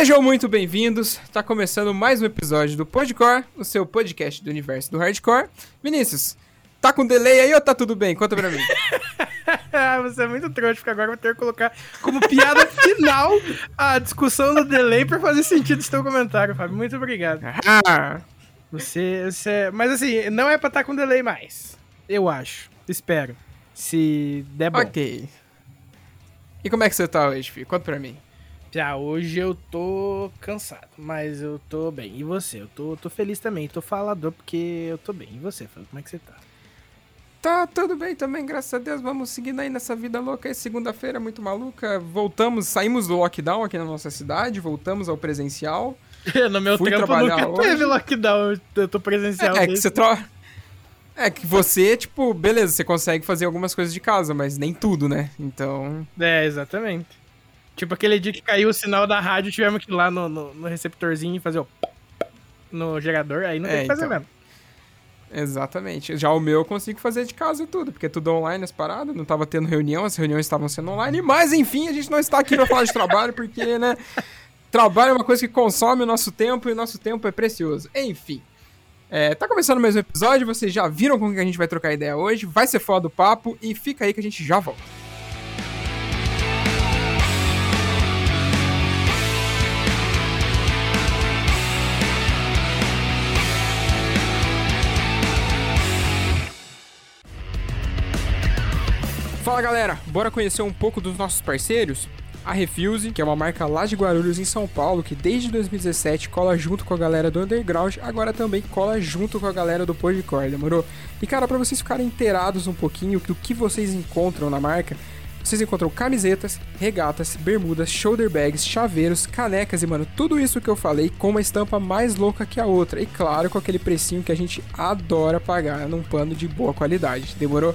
Sejam muito bem-vindos. Tá começando mais um episódio do Podcore, o seu podcast do universo do hardcore. Vinícius, tá com delay aí ou tá tudo bem? Conta pra mim. Você é muito trouxa, porque agora eu vou ter que colocar como piada final a discussão do delay pra fazer sentido esse teu comentário, Fábio. Muito obrigado. Ah, Você, você... Mas assim, não é pra estar com delay mais. Eu acho. Espero. Se der bom. ok. E como é que você tá hoje, filho? Conta pra mim. Já hoje eu tô cansado, mas eu tô bem. E você? Eu tô, tô feliz também. Tô falador porque eu tô bem. E você, Fábio? Como é que você tá? Tá tudo bem também, graças a Deus. Vamos seguindo aí nessa vida louca aí. Segunda-feira muito maluca. Voltamos, saímos do lockdown aqui na nossa cidade, voltamos ao presencial. no meu Fui trampo nunca hoje. teve lockdown. Eu tô presencial. É, que desde- você troca. É que você, tipo, beleza, você consegue fazer algumas coisas de casa, mas nem tudo, né? Então. É, exatamente. Tipo aquele dia que caiu o sinal da rádio, tivemos que ir lá no, no, no receptorzinho e fazer o no gerador, aí não É, tem que fazer então. mesmo. Exatamente. Já o meu eu consigo fazer de casa e tudo, porque é tudo online as paradas, não tava tendo reunião, as reuniões estavam sendo online, mas enfim, a gente não está aqui pra falar de trabalho, porque, né, trabalho é uma coisa que consome o nosso tempo e o nosso tempo é precioso. Enfim. É, tá começando mais um episódio, vocês já viram com que a gente vai trocar ideia hoje, vai ser foda o papo e fica aí que a gente já volta. Fala galera, bora conhecer um pouco dos nossos parceiros? A Refuse, que é uma marca lá de Guarulhos em São Paulo, que desde 2017 cola junto com a galera do Underground, agora também cola junto com a galera do Podcore, demorou? E cara, pra vocês ficarem inteirados um pouquinho do que vocês encontram na marca, vocês encontram camisetas, regatas, bermudas, shoulder bags, chaveiros, canecas e, mano, tudo isso que eu falei com uma estampa mais louca que a outra. E claro, com aquele precinho que a gente adora pagar num pano de boa qualidade. Demorou?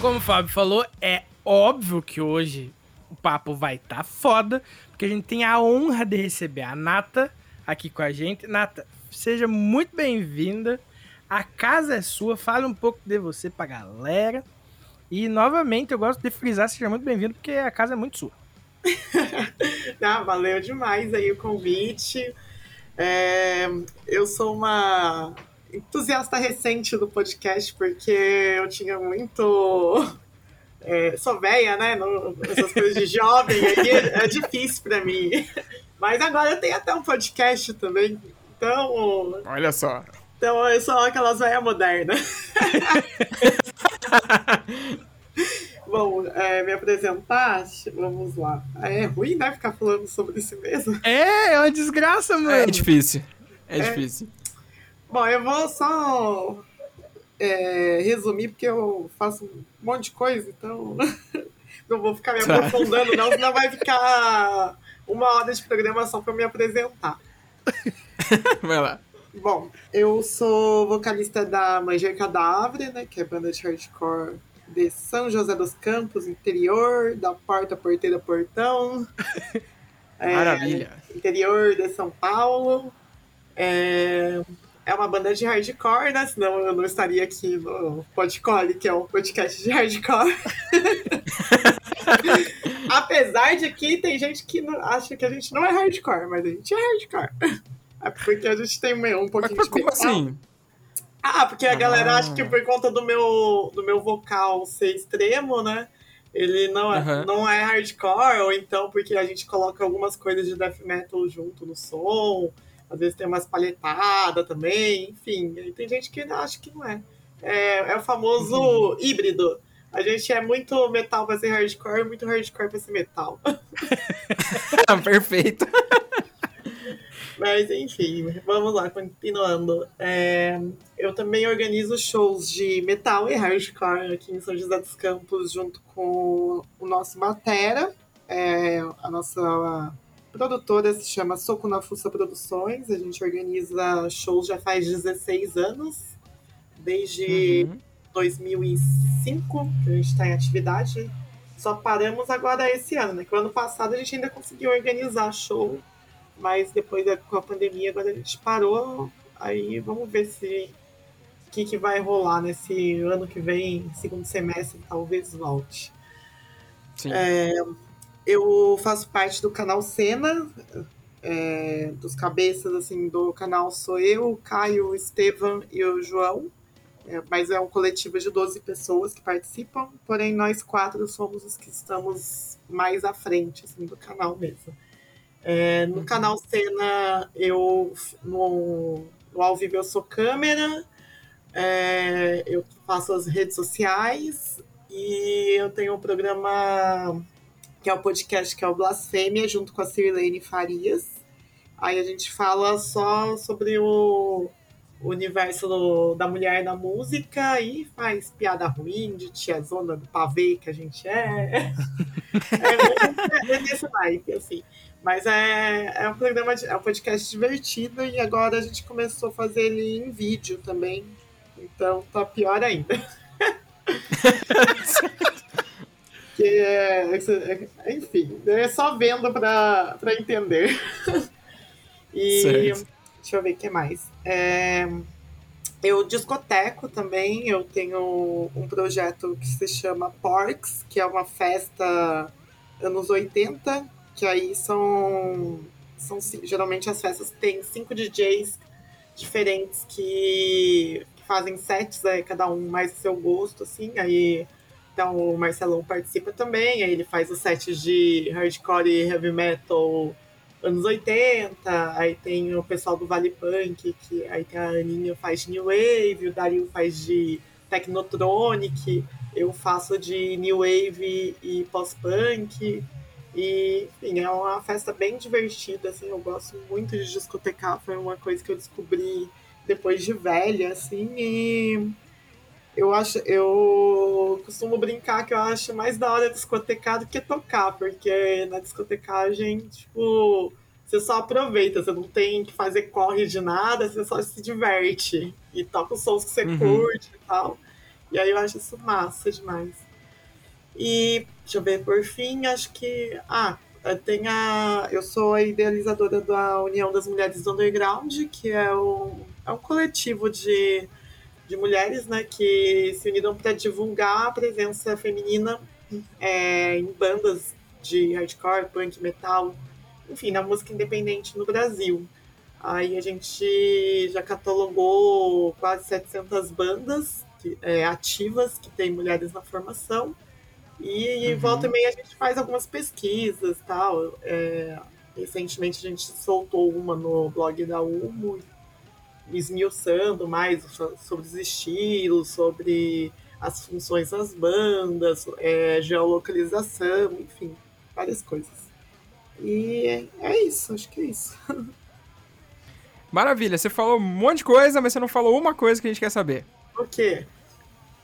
Como o Fábio falou, é óbvio que hoje o papo vai estar tá foda, porque a gente tem a honra de receber a Nata aqui com a gente. Nata, seja muito bem-vinda. A casa é sua, fale um pouco de você pra galera. E novamente eu gosto de frisar, seja muito bem-vindo, porque a casa é muito sua. Ah, valeu demais aí o convite. É, eu sou uma entusiasta recente do podcast, porque eu tinha muito. é, sou velha, né? no- essas coisas de jovem aí é difícil pra mim. Mas agora eu tenho até um podcast também. Então, Olha só. então eu sou aquelas velhas modernas. Bom, é, me apresentar, vamos lá. É ruim, né, ficar falando sobre si mesmo. É, é uma desgraça, mano. É difícil. É, É. difícil. Bom, eu vou só é, resumir, porque eu faço um monte de coisa, então não vou ficar me Tá. aprofundando, não, senão vai ficar uma hora de programação para me apresentar. Vai lá. Bom, eu sou vocalista da Manger Cadáver, né, que é banda de hardcore de São José dos Campos, interior, da Porta Porteira Portão. É, Maravilha. interior de São Paulo. É, é uma banda de hardcore, né? Senão eu não estaria aqui no Podcore, que é um podcast de hardcore. Apesar de que tem gente que não- acha que a gente não é hardcore, mas a gente é hardcore. É porque a gente tem um pouquinho Mas de como metal. assim? Ah, porque a galera Ah. acha que por conta do meu, do meu vocal ser extremo, né? Ele não é, Aham. não é hardcore, ou então porque a gente coloca algumas coisas de death metal junto no som, às vezes tem umas palhetadas também, enfim. Aí tem gente que acha que não é. É, é o famoso Uhum. híbrido. A gente é muito metal pra ser hardcore, muito hardcore pra ser metal. Perfeito. Mas enfim, vamos lá, continuando. É, eu também organizo shows de metal e hardcore aqui em São José dos Campos, junto com o nosso Matera. É, a nossa produtora se chama Soco na Fuça Produções. A gente organiza shows já faz 16 anos, desde Uhum. 2005 que a gente está em atividade. Só paramos agora esse ano, né? Que o ano passado a gente ainda conseguiu organizar show, mas depois da- com a pandemia agora a gente parou. Aí vamos ver se o que, que vai rolar nesse ano que vem, segundo semestre, talvez volte. Sim. Eu faço parte do canal Cena, é, dos cabeças assim do canal sou eu, o Caio, o Estevam e o João. É, mas é um coletivo de 12 pessoas que participam, porém nós quatro somos os que estamos mais à frente assim, do canal mesmo. É, no Uhum. canal Cena, eu no, no ao vivo eu sou câmera, é, eu faço as redes sociais e eu tenho um programa que é o podcast que é o Blasfêmia, junto com a Cirilene Farias. Aí a gente fala só sobre o, universo do- da mulher na música e faz piada ruim de tiazona do pavê que a gente é. é, é nesse naipe, assim. Mas é, é um programa, de- é um podcast divertido e agora a gente começou a fazer ele em vídeo também. Então tá pior ainda. que é, é- enfim, é só vendo pra, pra entender. e Certo. deixa eu ver o que mais. É, eu discoteco também, eu tenho um projeto que se chama Porks, que é uma festa anos 80, que aí são, são geralmente as festas têm cinco DJs diferentes que, fazem sets, aí cada um mais do seu gosto, assim, aí então o Marcelão participa também, aí ele faz os sets de hardcore e heavy metal anos 80, aí tem o pessoal do Vale Punk, que aí tem a Aninha faz de New Wave, o Dario faz de Technotronic, eu faço de New Wave e pós-punk. E, enfim, é uma festa bem divertida, assim, eu gosto muito de discotecar, foi uma coisa que eu descobri depois de velha, assim, e eu acho, eu costumo brincar que eu acho mais da hora discotecar do que tocar, porque na discotecagem, tipo, você só aproveita, você não tem que fazer corre de nada, você só se diverte e toca os sons que você Uhum. curte e tal. E aí eu acho isso massa demais. E deixa eu ver, por fim, acho que. Ah, tem a. Eu sou a idealizadora da União das Mulheres do Underground, que é um, é um coletivo de, de mulheres né, que se uniram para divulgar a presença feminina é, em bandas de hardcore, punk, metal, enfim, na música independente no Brasil. Aí a gente já catalogou quase 700 bandas que- é, ativas que tem mulheres na formação. E Uhum. volta e meia a gente faz algumas pesquisas tal. É, recentemente a gente soltou uma no blog da UMO, esmiuçando mais so- sobre os estilos, sobre as funções das bandas, é, geolocalização, enfim, várias coisas. E é, é isso, acho que é isso. Maravilha, você falou um monte de coisa, mas você não falou uma coisa que a gente quer saber. O quê?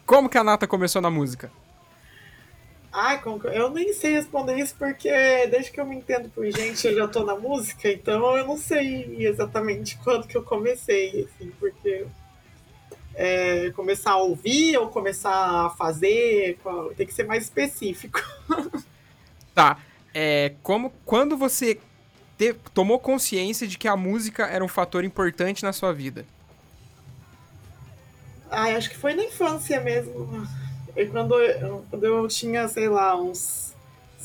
Como que a Nata começou na música? Ai, eu nem sei responder isso porque desde que eu me entendo por gente eu já tô na música, então eu não sei exatamente quando que eu comecei, assim, porque é, começar a ouvir ou começar a fazer, tem que ser mais específico. Tá, é, como, quando você te- tomou consciência de que a música era um fator importante na sua vida? Ai, acho que foi na infância mesmo. E quando eu, quando eu tinha, sei lá, uns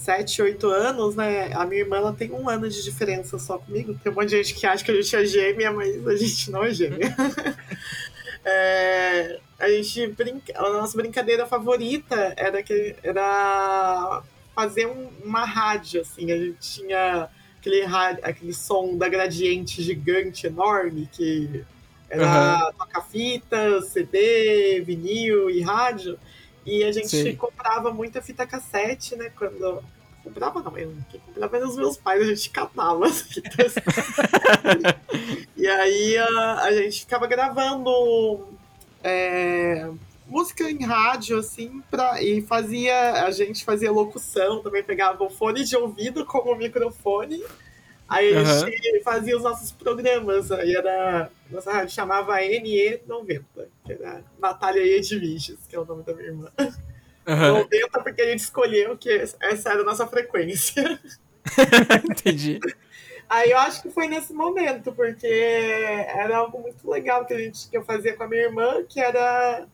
sete, oito anos, né? A minha irmã ela tem um ano de diferença só comigo. Tem um monte de gente que acha que a gente é gêmea, mas a gente não é gêmea. é, a gente brinca, a nossa brincadeira favorita era que era fazer um, uma rádio, assim. A gente tinha aquele, rádio, aquele som da gradiente gigante, enorme, que era uhum. toca-fita, CD, vinil e rádio. E a gente Sim. comprava muita fita cassete, né? Quando. Comprava não, eu, quem comprava eram os meus pais, a gente catava as fitas. e aí a, a gente ficava gravando é, música em rádio, assim, pra, e fazia. A gente fazia locução, também pegava o fone de ouvido como microfone. Aí a gente uhum. fazia os nossos programas. Aí era. Nossa rádio chamava NE90, que era Natália Edviges, que é o nome da minha irmã. Uhum. 90 porque a gente escolheu que essa era a nossa frequência. Entendi. Aí eu acho que foi nesse momento, porque era algo muito legal que, a gente, que eu fazia com a minha irmã, que era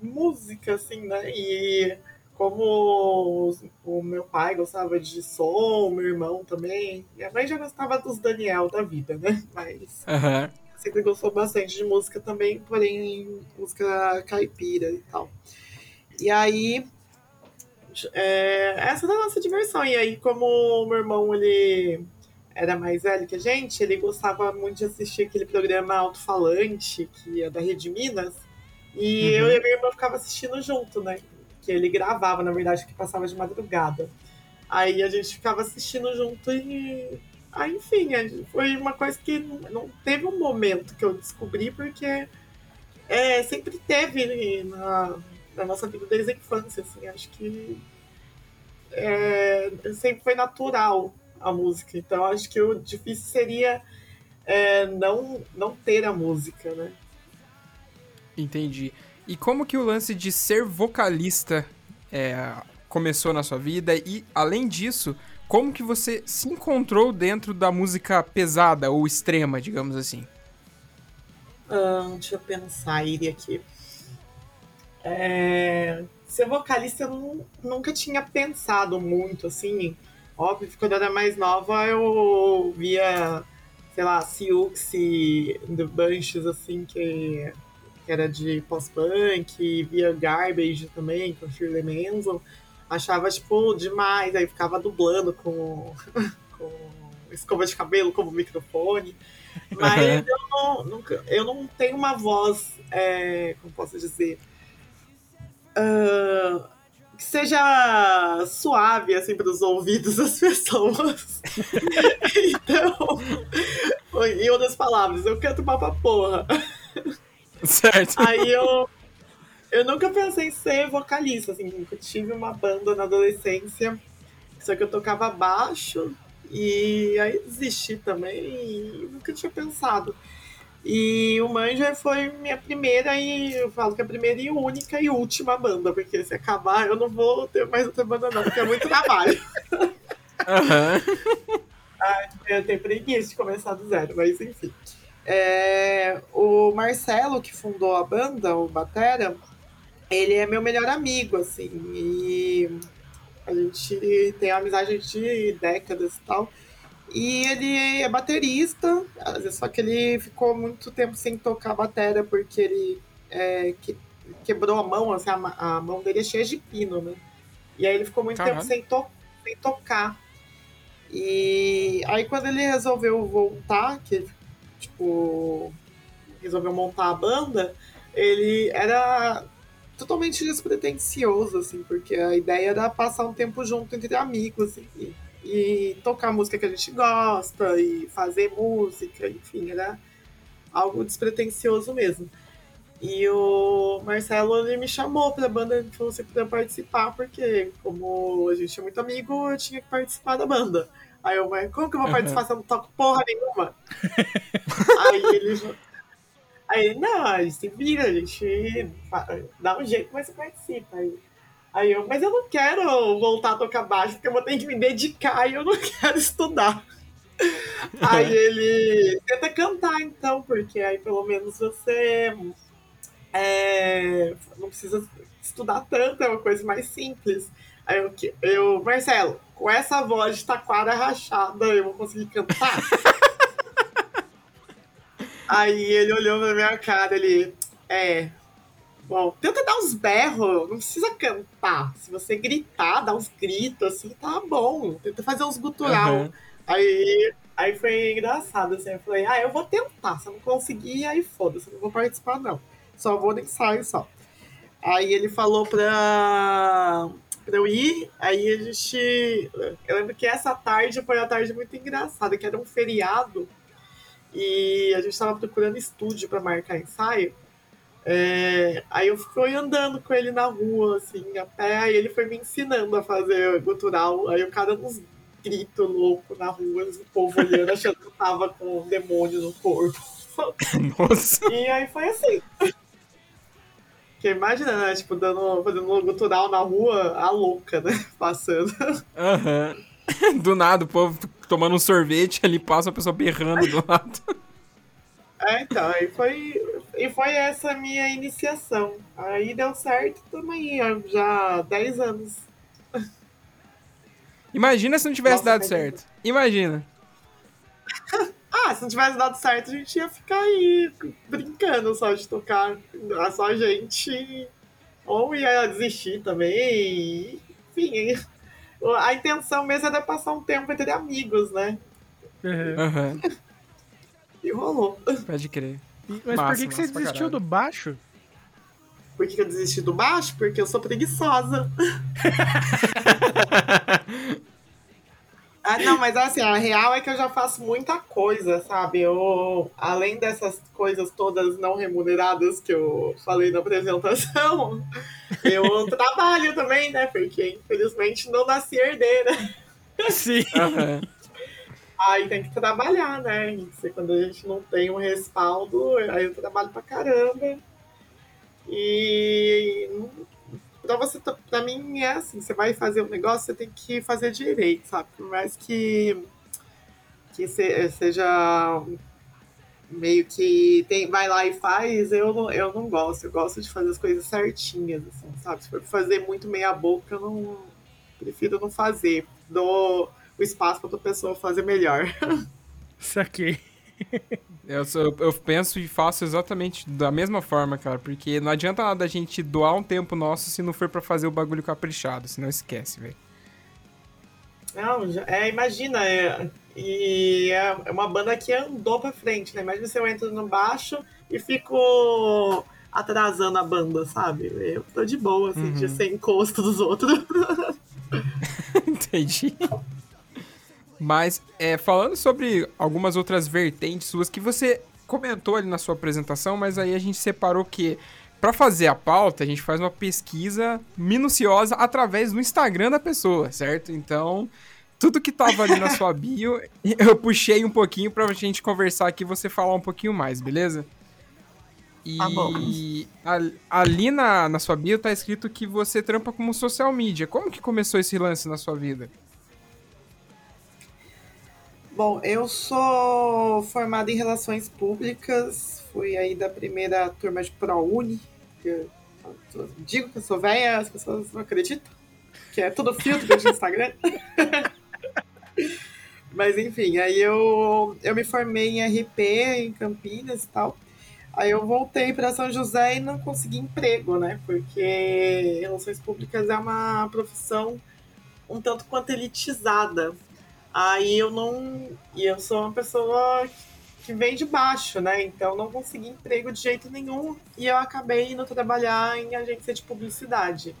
música, assim, né? E como o meu pai gostava de som, meu irmão também. Minha mãe já gostava dos Daniel da vida, né? Mas uhum. sempre gostou bastante de música também, porém música caipira e tal. E aí, é, essa era a nossa diversão. E aí, como o meu irmão ele era mais velho que a gente, ele gostava muito de assistir aquele programa Alto-Falante, que é da Rede Minas. E uhum. eu e a minha irmã ficava assistindo junto, né? Que ele gravava, na verdade, que passava de madrugada. Aí a gente ficava assistindo junto e. Aí, enfim, foi uma coisa que não teve um momento que eu descobri, porque é, sempre teve na, na nossa vida desde a infância, assim, acho que é, sempre foi natural a música. Então acho que o difícil seria é, não, não ter a música, né? Entendi. E como que o lance de ser vocalista é, começou na sua vida? E, além disso, como que você se encontrou dentro da música pesada ou extrema, digamos assim? Ah, deixa eu pensar, iria aqui. É, ser vocalista eu nunca tinha pensado muito, assim. Óbvio, quando eu era mais nova, eu via, sei lá, Siux e The Bunches, assim, que que era de post-punk, via Garbage também, com Shirley Manson. Achava, tipo, demais. Aí ficava dublando com, com escova de cabelo como microfone. Mas eu, não, nunca, eu não tenho uma voz, é, como posso dizer, uh, que seja suave, assim, para os ouvidos das pessoas. então, em outras palavras, eu canto uma porra. Certo. Aí eu. Eu nunca pensei em ser vocalista, assim, eu tive uma banda na adolescência, só que eu tocava baixo e aí desisti também e nunca tinha pensado. E o Manja foi minha primeira e eu falo que é a primeira e única e última banda, porque se acabar eu não vou ter mais outra banda não, porque é muito trabalho. Uhum. eu tenho preguiça de começar do zero, mas enfim. É, o Marcelo, que fundou a banda, o Batera, ele é meu melhor amigo, assim, e a gente tem uma amizade de décadas e tal. E ele é baterista, só que ele ficou muito tempo sem tocar bateria porque ele é, que, quebrou a mão, assim, a, a, mão dele é cheia de pino, né? E aí ele ficou muito Caramba. tempo sem, to, sem tocar. E aí quando ele resolveu voltar, que ele tipo, resolveu montar a banda, ele era totalmente despretensioso, assim, porque a ideia era passar um tempo junto entre amigos, assim, e, e tocar música que a gente gosta, e fazer música, enfim, era algo despretensioso mesmo. E o Marcelo ele me chamou pra banda, ele falou se puder participar, porque como a gente é muito amigo, eu tinha que participar da banda. Aí eu, mas como que eu vou participar se eu não toco porra nenhuma? aí ele. Aí ele, não, a gente se vira, a gente dá um jeito, mas você participa. Aí, aí eu, mas eu não quero voltar a tocar baixo, porque eu vou ter que me dedicar e eu não quero estudar. aí ele tenta cantar, então, porque aí pelo menos você é, não precisa estudar tanto, é uma coisa mais simples. Aí eu, eu, Marcelo, com essa voz de taquara rachada, eu vou conseguir cantar? Aí ele olhou pra minha cara, ele, é, bom, tenta dar uns berros, não precisa cantar. Se você gritar, dar uns gritos, assim, tá bom. Tenta fazer uns gutural. Uhum. Aí, aí foi engraçado, assim, eu falei, ah, eu vou tentar, se eu não conseguir, aí foda-se, não vou participar, não. Só vou no ensaio, só. Aí ele falou pra pra eu ir. Aí a gente. Eu lembro que essa tarde foi uma tarde muito engraçada, que era um feriado. E a gente estava procurando estúdio para marcar ensaio. É, aí eu fui andando com ele na rua, assim, a pé, aí ele foi me ensinando a fazer gutural. Aí o cara nos gritos louco na rua, o povo olhando, achando que eu tava com um demônio no corpo. Nossa! E aí foi assim. Porque imagina, né? Tipo, dando, fazendo um gutural na rua, a louca, né? Passando. Aham. Uhum. Do nada, o povo tomando um sorvete ali, passa a pessoa berrando do lado. É, então, aí foi, e foi essa minha iniciação. Aí deu certo também, já 10 anos. Imagina se não tivesse Nossa, dado certo. Imagina. Ah, se não tivesse dado certo, a gente ia ficar aí brincando só de tocar. Só a gente. Ou ia desistir também. Enfim, a intenção mesmo era passar um tempo entre amigos, né? Uhum. E rolou. Pode crer. Mas massa, por que, que você desistiu do baixo? Por que eu desisti do baixo? Porque eu sou preguiçosa. Ah, não, mas assim, a real é que eu já faço muita coisa, sabe? Eu, além dessas coisas todas não remuneradas que eu falei na apresentação, eu trabalho também, né? Porque infelizmente não nasci herdeira. Sim. Uhum. Aí tem que trabalhar, né? Quando a gente não tem um respaldo, aí eu trabalho pra caramba. E para você, para mim é assim, você vai fazer um negócio, você tem que fazer direito, sabe? Por mais que que seja meio que tem, vai lá e faz, eu não, eu não gosto. Eu gosto de fazer as coisas certinhas, assim, sabe? Se for fazer muito meia boca, eu não prefiro não fazer. Dou o espaço para outra pessoa fazer melhor. Saquei. Eu, sou, eu penso e faço exatamente da mesma forma, cara, porque não adianta nada a gente doar um tempo nosso se não for para fazer o bagulho caprichado, senão esquece, velho. Não, é, imagina, é, e é, é uma banda que andou pra frente, né? Imagina se eu entro no baixo e fico atrasando a banda, sabe? Eu tô de boa, assim, uhum. de ser encosto dos outros. Entendi. Mas, é, falando sobre algumas outras vertentes suas que você comentou ali na sua apresentação, mas aí a gente separou que para fazer a pauta, a gente faz uma pesquisa minuciosa através do Instagram da pessoa, certo? Então, tudo que tava ali na sua bio, eu puxei um pouquinho pra gente conversar aqui e você falar um pouquinho mais, beleza? E tá ali na, na sua bio tá escrito que você trampa como social media. Como que começou esse lance na sua vida? Bom, eu sou formada em Relações Públicas, fui aí da primeira turma de ProUni. Eu digo que eu sou velha, as pessoas não acreditam, que é tudo filtro de Instagram. Mas enfim, aí eu, eu me formei em RP em Campinas e tal. Aí eu voltei para São José e não consegui emprego, né? Porque relações públicas é uma profissão um tanto quanto elitizada. Aí eu não. E eu sou uma pessoa que vem de baixo, né? Então não consegui emprego de jeito nenhum e eu acabei indo trabalhar em agência de publicidade.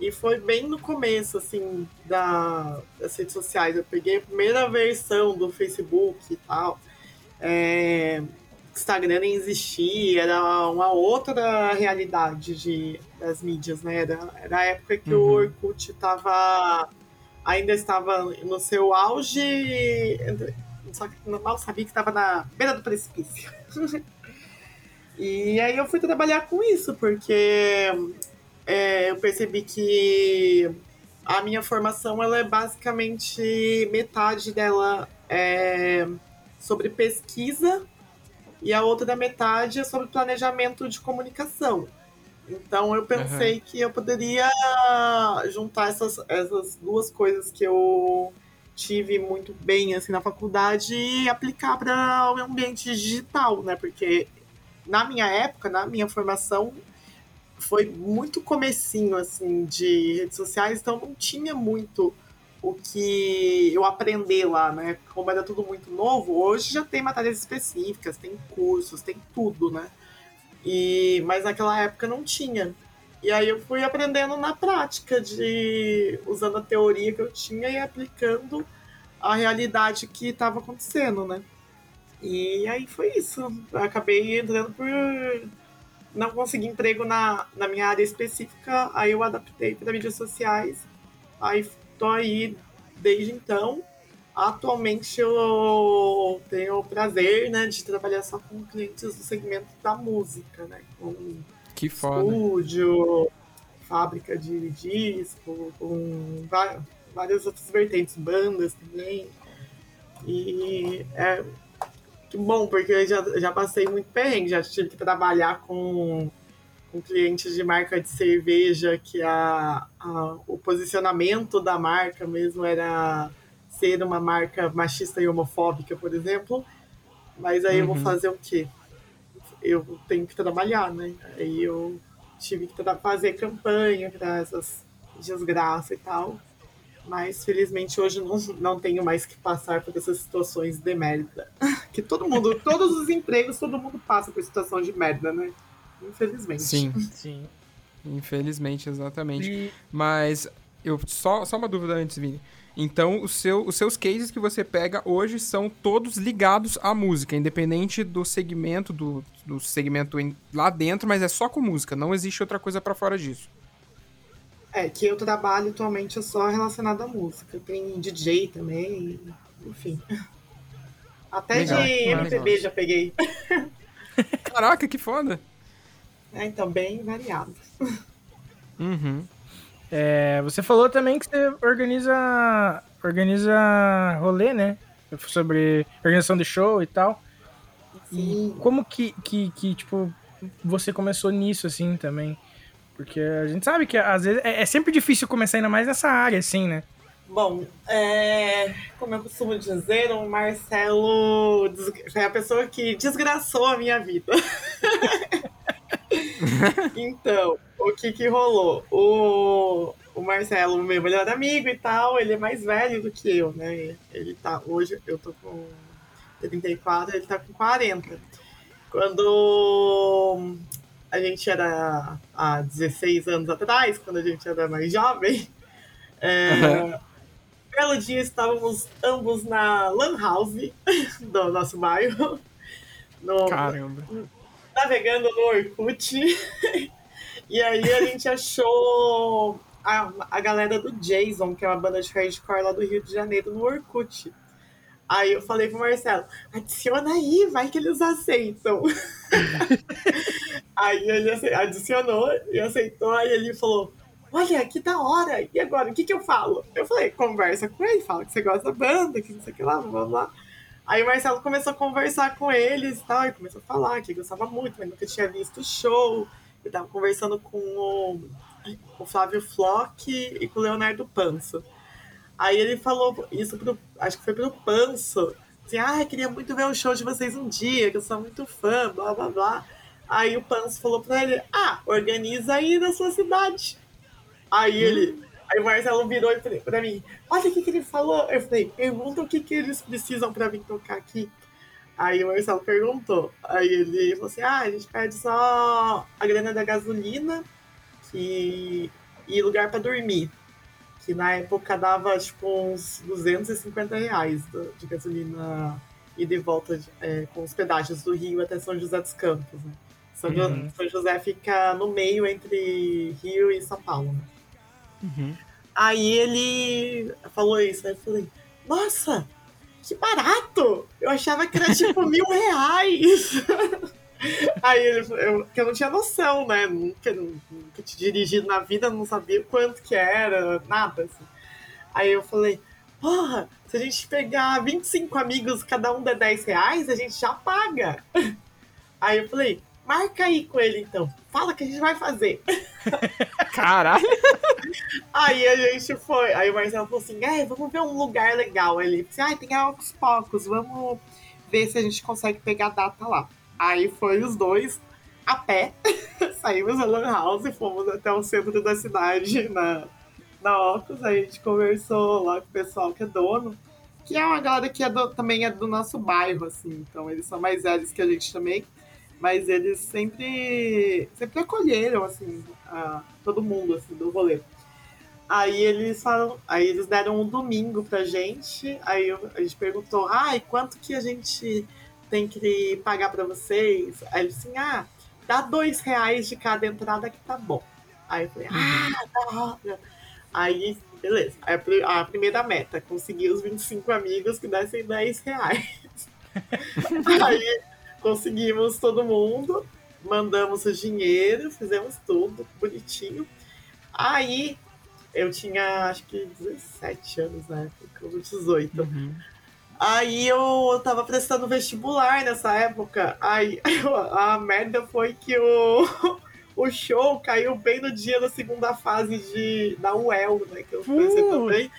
E foi bem no começo, assim, da, das redes sociais. Eu peguei a primeira versão do Facebook e tal. É, Instagram nem existia, era uma outra realidade de, das mídias, né? Era, era a época que uhum. o Orkut tava ainda estava no seu auge, só que mal sabia que estava na beira do precipício. e aí eu fui trabalhar com isso, porque é, eu percebi que a minha formação ela é basicamente metade dela é sobre pesquisa e a outra metade é sobre planejamento de comunicação. Então eu pensei uhum. que eu poderia juntar essas, essas duas coisas que eu tive muito bem assim na faculdade e aplicar para o ambiente digital, né? Porque na minha época, na minha formação, foi muito comecinho assim de redes sociais, então não tinha muito o que eu aprender lá, né? Como era tudo muito novo, hoje já tem matérias específicas, tem cursos, tem tudo, né? E mas naquela época não tinha. E aí eu fui aprendendo na prática, de usando a teoria que eu tinha e aplicando a realidade que estava acontecendo, né? E aí foi isso. Eu acabei entrando por não conseguir emprego na, na minha área específica, aí eu adaptei para mídias sociais. Aí tô aí desde então. Atualmente eu tenho o prazer né, de trabalhar só com clientes do segmento da música, né? Com que foda. Estúdio, fábrica de disco, com várias outras vertentes, bandas também. E é que bom, porque eu já, já passei muito perrengue, já tive que trabalhar com, com clientes de marca de cerveja, que a, a, o posicionamento da marca mesmo era ser uma marca machista e homofóbica, por exemplo. Mas aí uhum. eu vou uhum. fazer o quê? eu tenho que trabalhar, né? Aí eu tive que fazer campanha para essas desgraças e tal. Mas felizmente hoje não, não tenho mais que passar por essas situações de merda. Que todo mundo, todos os empregos, todo mundo passa por situação de merda, né? Infelizmente. Sim, sim. Infelizmente, exatamente. E... Mas eu só, só uma dúvida antes, Vini. Então, o seu, os seus cases que você pega hoje são todos ligados à música, independente do segmento, do, do segmento em, lá dentro, mas é só com música, não existe outra coisa para fora disso. É, que eu trabalho atualmente é só relacionado à música. Tem DJ também, enfim. Até legal, de MPB já peguei. Caraca, que foda! É, então, bem variado. Uhum. É, você falou também que você organiza, organiza rolê, né? Sobre organização de show e tal. Sim. E como que, que, que, tipo, você começou nisso, assim, também? Porque a gente sabe que, às vezes, é, é sempre difícil começar ainda mais nessa área, assim, né? Bom, é, como eu costumo dizer, o Marcelo é a pessoa que desgraçou a minha vida. então, o que que rolou? O, o Marcelo, meu melhor amigo e tal, ele é mais velho do que eu, né? Ele tá, hoje eu tô com 34, ele tá com 40. Quando a gente era há 16 anos atrás, quando a gente era mais jovem, é, belo dia estávamos ambos na Lan House do nosso bairro. No, Caramba navegando no Orkut. e aí a gente achou a, a galera do Jason, que é uma banda de hardcore lá do Rio de Janeiro, no Orkut. Aí eu falei pro Marcelo, adiciona aí, vai que eles aceitam. aí ele adicionou e aceitou, aí ele falou, olha, que da hora, e agora, o que que eu falo? Eu falei, conversa com ele, fala que você gosta da banda, que não sei o que lá, blá blá. Aí o Marcelo começou a conversar com eles e tal, e começou a falar que gostava muito, mas nunca tinha visto o show. E tava conversando com o, o Flávio Flock e com o Leonardo Panso. Aí ele falou isso pro. Acho que foi pro Panso. Assim, ah, queria muito ver o show de vocês um dia, que eu sou muito fã, blá blá blá. Aí o Panso falou pra ele, ah, organiza aí na sua cidade. Aí ele, Aí o Marcelo virou pra mim, olha o que, que ele falou. Eu falei, pergunta o que, que eles precisam pra vir tocar aqui. Aí o Marcelo perguntou. Aí ele falou assim, ah, a gente pede só a grana da gasolina que... e lugar pra dormir. Que na época dava, tipo, uns 250 reais de gasolina e de volta de, é, com os pedágios do Rio até São José dos Campos. Né? São, uhum. São José fica no meio entre Rio e São Paulo. Né? Uhum. Aí ele falou isso, aí eu falei, nossa, que barato! Eu achava que era tipo mil reais. Aí ele eu, que eu não tinha noção, né? Nunca, nunca te dirigido na vida, não sabia quanto que era, nada. Assim. Aí eu falei, porra, se a gente pegar 25 amigos, cada um der 10 reais, a gente já paga. Aí eu falei, marca aí com ele então. Fala que a gente vai fazer. Caralho! Aí a gente foi. Aí o Marcelo falou assim: é, vamos ver um lugar legal. Ele disse: ah, tem aos poucos, vamos ver se a gente consegue pegar a data lá. Aí foi os dois a pé, saímos da Lan House e fomos até o centro da cidade, na, na Ocus. Aí a gente conversou lá com o pessoal que é dono, que é uma galera que é do, também é do nosso bairro, assim. Então eles são mais velhos que a gente também. Mas eles sempre, sempre acolheram, assim, a, todo mundo, assim, do rolê. Aí eles falam, aí eles deram um domingo pra gente. Aí a gente perguntou, ai, ah, quanto que a gente tem que pagar para vocês? Aí eles assim, ah, dá dois reais de cada entrada que tá bom. Aí eu falei, ah, da hora. Aí, beleza. Aí a primeira meta, conseguir os 25 amigos que dessem 10 reais. Aí conseguimos todo mundo, mandamos o dinheiro, fizemos tudo bonitinho. Aí eu tinha acho que 17 anos na época, ou 18. Uhum. Aí eu tava prestando vestibular nessa época. Aí a merda foi que o, o show caiu bem no dia da segunda fase de, da UEL, né? Que eu pensei também.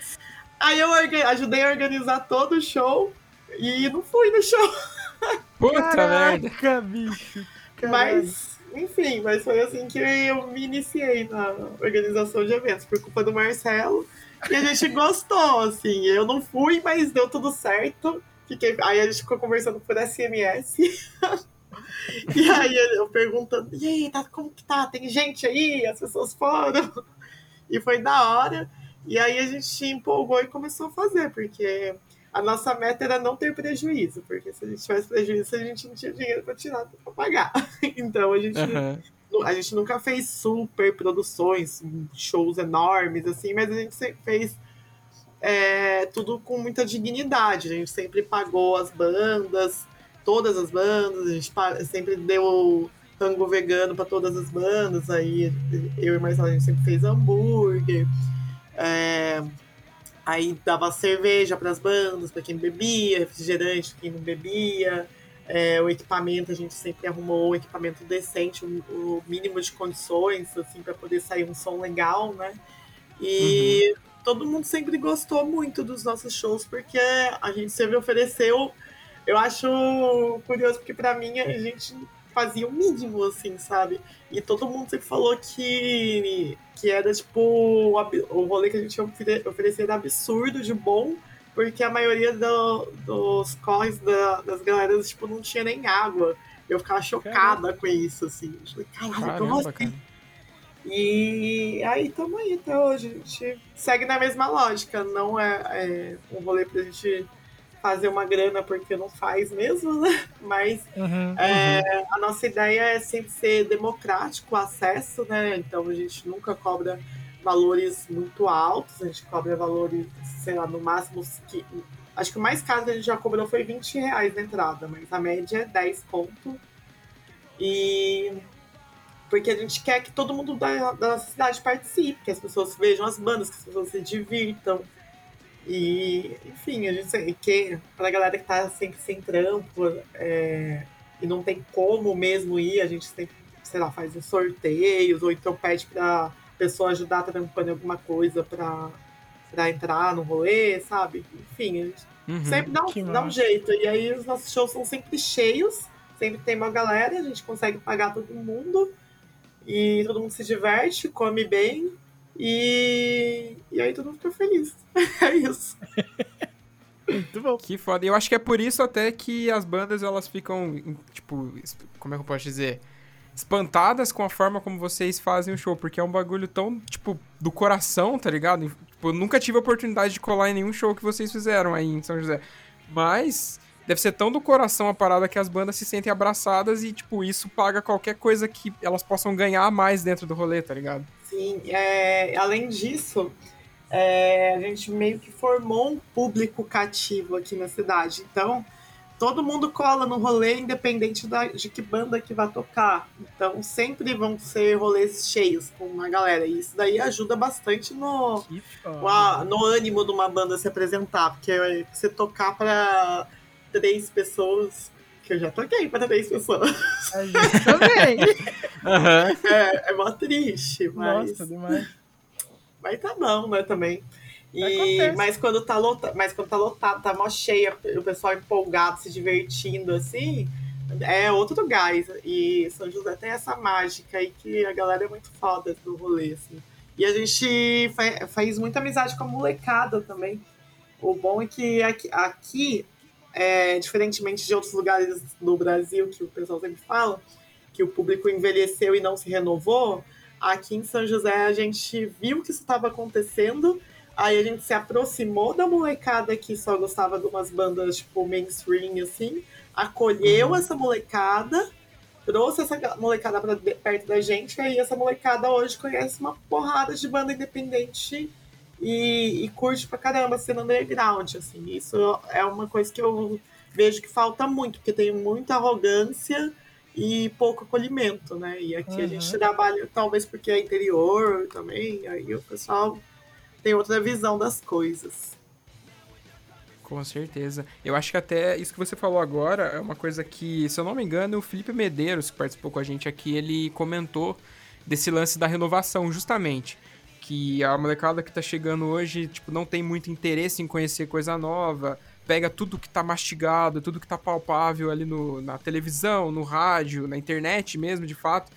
Aí eu ajudei a organizar todo o show e não fui no show. Puta Caraca, merda. bicho. Mas, enfim, mas foi assim que eu me iniciei na organização de eventos, por culpa do Marcelo. E a gente gostou, assim. Eu não fui, mas deu tudo certo. Fiquei... Aí a gente ficou conversando por SMS. e aí eu perguntando, e aí, tá, como que tá? Tem gente aí? As pessoas foram? E foi da hora. E aí a gente empolgou e começou a fazer, porque a nossa meta era não ter prejuízo, porque se a gente tivesse prejuízo, a gente não tinha dinheiro para tirar para pagar. Então a gente uhum a gente nunca fez super produções, shows enormes, assim, mas a gente sempre fez é, tudo com muita dignidade. A gente sempre pagou as bandas, todas as bandas, a gente sempre deu tango vegano para todas as bandas. Aí eu e Marcelo a gente sempre fez hambúrguer. É, aí dava cerveja para as bandas, para quem bebia, refrigerante para quem não bebia. É, o equipamento, a gente sempre arrumou um equipamento decente, o um, mínimo de condições, assim, para poder sair um som legal, né? E uhum. todo mundo sempre gostou muito dos nossos shows, porque a gente sempre ofereceu. Eu acho curioso, porque para mim a gente fazia o mínimo, assim, sabe? E todo mundo sempre falou que, que era, tipo, o, o rolê que a gente oferecia era absurdo de bom porque a maioria do, dos corres da, das galeras, tipo, não tinha nem água. Eu ficava chocada Caramba. com isso, assim. Falei, caralho, como assim? E aí estamos aí até hoje. A gente segue na mesma lógica. Não é, é um rolê pra gente fazer uma grana porque não faz mesmo, né? Mas uhum, é, uhum. a nossa ideia é sempre ser democrático o acesso, né? Então a gente nunca cobra valores muito altos, a gente cobra valores, sei lá, no máximo que. Acho que o mais caro que a gente já cobrou foi 20 reais na entrada, mas a média é 10 ponto. E porque a gente quer que todo mundo da, da cidade participe, que as pessoas vejam as bandas, que as pessoas se divirtam. E, enfim, a gente que para a galera que tá sempre sem trampo é, e não tem como mesmo ir, a gente sempre, sei lá, faz sorteios, ou então pede para pessoa ajudar trampando alguma coisa pra, pra entrar no rolê, sabe? Enfim, a gente uhum, sempre dá um, dá um jeito. E aí os nossos shows são sempre cheios, sempre tem uma galera, a gente consegue pagar todo mundo. E todo mundo se diverte, come bem. E, e aí todo mundo fica feliz. é isso. Muito bom. Que foda. E eu acho que é por isso até que as bandas elas ficam, tipo, como é que eu posso dizer? espantadas com a forma como vocês fazem o show, porque é um bagulho tão, tipo, do coração, tá ligado? Tipo, eu nunca tive a oportunidade de colar em nenhum show que vocês fizeram aí em São José. Mas deve ser tão do coração a parada que as bandas se sentem abraçadas e, tipo, isso paga qualquer coisa que elas possam ganhar mais dentro do rolê, tá ligado? Sim, é, além disso, é, a gente meio que formou um público cativo aqui na cidade. Então, todo mundo cola no rolê, independente da, de que banda que vai tocar. Então sempre vão ser rolês cheios com uma galera. E isso daí ajuda bastante no, no, no, ânimo de uma banda se apresentar. Porque você tocar para três pessoas que eu já toquei para três pessoas. A gente também. Aham. É, é mó triste, mas. Nossa, demais. Mas tá bom, né, também. E, mas quando tá lotado, mas quando tá lotado, tá mó cheia, o pessoal empolgado, se divertindo, assim, é outro gás. E São José tem essa mágica aí que a galera é muito foda do rolê, assim. E a gente fa- faz muita amizade com a molecada também. O bom é que aqui, aqui é, diferentemente de outros lugares do Brasil que o pessoal sempre fala, que o público envelheceu e não se renovou, aqui em São José a gente viu que isso estava acontecendo, aí a gente se aproximou da molecada que só gostava de umas bandas tipo mainstream, assim, acolheu essa molecada, trouxe essa molecada para perto da gente, aí essa molecada hoje conhece uma porrada de banda independente e, e curte pra caramba sendo underground, assim. Isso é uma coisa que eu vejo que falta muito, porque tem muita arrogância e pouco acolhimento, né? E aqui a Uhum. gente trabalha, talvez porque é interior também, aí o pessoal tem outra visão das coisas. Com certeza. Eu acho que até isso que você falou agora é uma coisa que, se eu não me engano, o Felipe Medeiros, que participou com a gente aqui, ele comentou desse lance da renovação, justamente. Que a molecada que tá chegando hoje, tipo, não tem muito interesse em conhecer coisa nova, pega tudo que tá mastigado, tudo que tá palpável ali no, na televisão, no rádio, na internet mesmo, de fato,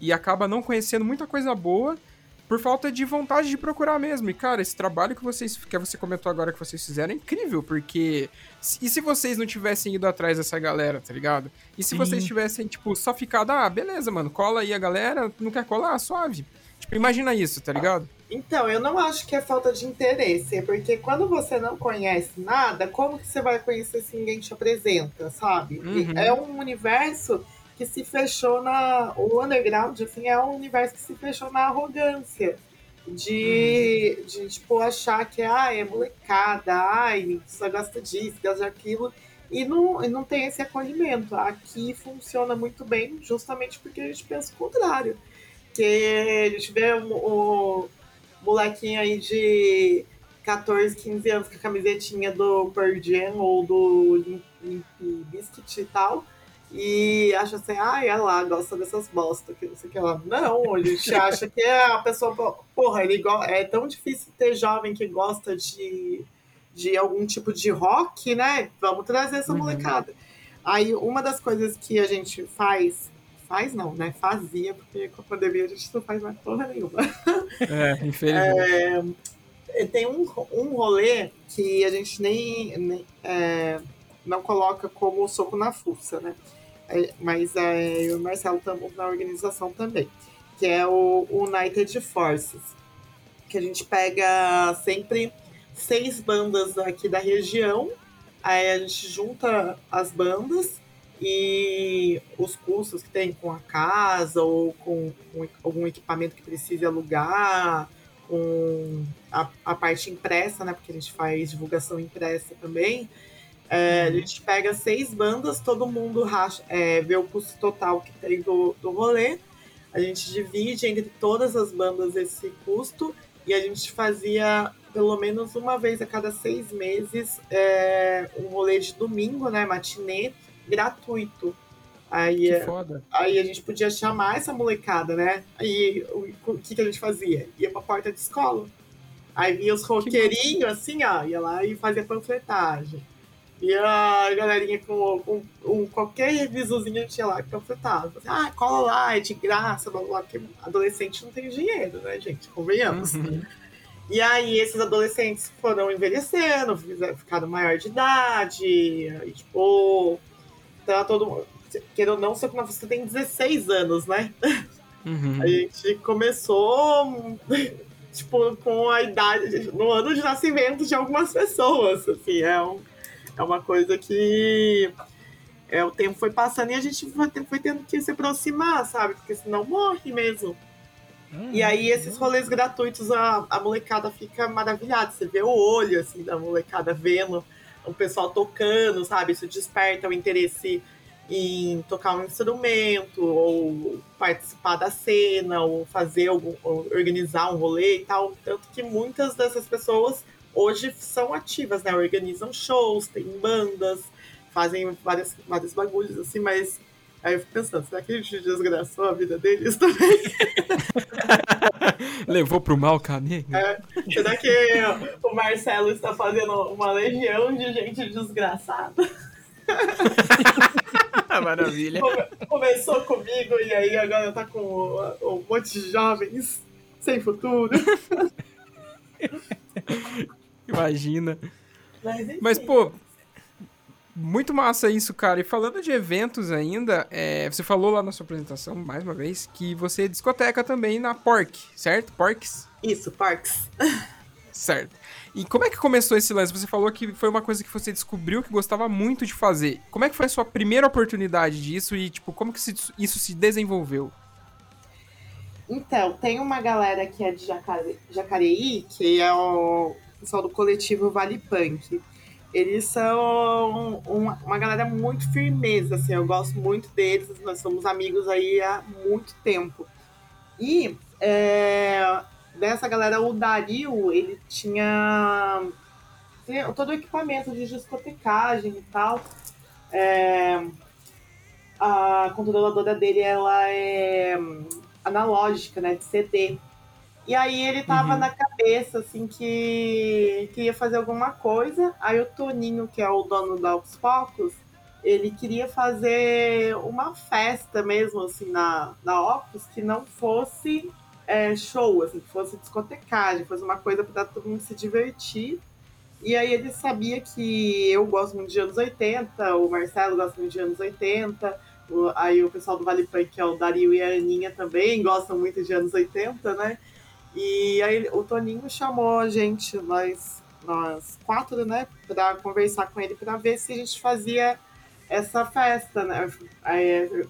e acaba não conhecendo muita coisa boa por falta de vontade de procurar mesmo. E, cara, esse trabalho que vocês que você comentou agora que vocês fizeram é incrível, porque. E se vocês não tivessem ido atrás dessa galera, tá ligado? E se Sim. vocês tivessem, tipo, só ficado, ah, beleza, mano, cola aí a galera, não quer colar, suave. Tipo, imagina isso, tá ligado? Então, eu não acho que é falta de interesse, é porque quando você não conhece nada, como que você vai conhecer se ninguém te apresenta, sabe? Uhum. É um universo que se fechou na. O underground, assim, é um universo que se fechou na arrogância. De, de tipo, achar que ah, é molecada, ai, só gosta disso, gosta daquilo. E não, e não tem esse acolhimento. Aqui funciona muito bem, justamente porque a gente pensa o contrário. Que a gente vê o, o molequinho aí de 14, 15 anos com a camisetinha do Pearl Jam ou do Limp Bizkit e tal. E acha assim, ah, é lá, gosta dessas bosta, que não sei o que lá. Não, a gente acha que é a pessoa, porra, ele é tão difícil ter jovem que gosta de, de algum tipo de rock, né? Vamos trazer essa Uhum. molecada. Aí, uma das coisas que a gente faz, faz não, né? Fazia, porque com a pandemia a gente não faz mais porra nenhuma. É, infelizmente. É, tem um, um rolê que a gente nem, nem, é, não coloca como soco na fuça, né? É, mas é, eu e o Marcelo estamos na organização também, que é o United Forces, que a gente pega sempre seis bandas aqui da região, aí a gente junta as bandas e os custos que tem com a casa ou com, com algum equipamento que precise alugar, com a, a parte impressa, né? Porque a gente faz divulgação impressa também. É, A gente pega seis bandas, todo mundo racha, é, vê o custo total que tem do, do rolê. A gente divide entre todas as bandas esse custo e a gente fazia pelo menos uma vez a cada seis meses é, um rolê de domingo, né? Matinê, gratuito. Aí, Que foda. Aí a gente podia chamar essa molecada, né? Aí o, o que, que a gente fazia? Ia pra porta de escola. Aí via os roqueirinhos, assim, ó, ia lá e fazia panfletagem. E a galerinha com, com, com qualquer revisozinho tinha lá que panfletava. Ah, cola lá, é de graça, blá blá, porque adolescente não tem dinheiro, né, gente? Convenhamos. Uhum. E aí esses adolescentes foram envelhecendo, ficaram maior de idade, e, tipo, tá todo mundo. Querendo ou não, só que na você tem 16 anos, né? Uhum. A gente começou, tipo, com a idade, no ano de nascimento de algumas pessoas, assim, é, um, é uma coisa que é, o tempo foi passando e a gente foi, foi tendo que se aproximar, sabe? Porque senão morre mesmo. Hum, E aí, esses rolês gratuitos, a, a molecada fica maravilhada. Você vê o olho, assim, da molecada vendo o pessoal tocando, sabe? Isso desperta o interesse em tocar um instrumento, ou participar da cena, ou fazer algum, ou organizar um rolê e tal. Tanto que muitas dessas pessoas hoje são ativas, né? Organizam shows, tem bandas, fazem várias, vários bagulhos, assim, mas Aí eu fico pensando, será que a gente desgraçou a vida deles também? Levou pro mal caminho? É, será que o Marcelo está fazendo uma legião de gente desgraçada? Maravilha. Come, começou comigo e aí agora tá com um monte de jovens sem futuro. Imagina. Mas, Mas pô, muito massa isso, cara. E falando de eventos ainda, é, você falou lá na sua apresentação, mais uma vez, que você é discoteca também na Pork, certo? Porks? Isso, Parks. certo. E como é que começou esse lance? Você falou que foi uma coisa que você descobriu que gostava muito de fazer. Como é que foi a sua primeira oportunidade disso e, tipo, como que isso se desenvolveu? Então, tem uma galera que é de Jacare... Jacareí, que é o pessoal do coletivo Vale Punk eles são uma, uma galera muito firmeza, assim, eu gosto muito deles, nós somos amigos aí há muito tempo. E é, dessa galera, o Dario, ele tinha, tinha todo o equipamento de discotecagem e tal. É, a controladora dele, ela é analógica, né, de CD. E aí ele tava uhum. na cabeça, assim, que queria fazer alguma coisa. Aí o Toninho, que é o dono da Ops Focus, ele queria fazer uma festa mesmo, assim, na, na Opus, que não fosse é, show, assim, que fosse discotecagem, fosse uma coisa para todo mundo se divertir. E aí ele sabia que eu gosto muito de anos 80, o Marcelo gosta muito de anos 80, aí o pessoal do Vale Punk, que é o Dario e a Aninha também, gostam muito de anos 80, né? E aí o Toninho chamou a gente, nós, nós quatro, né, para conversar com ele para ver se a gente fazia essa festa, né? Aí,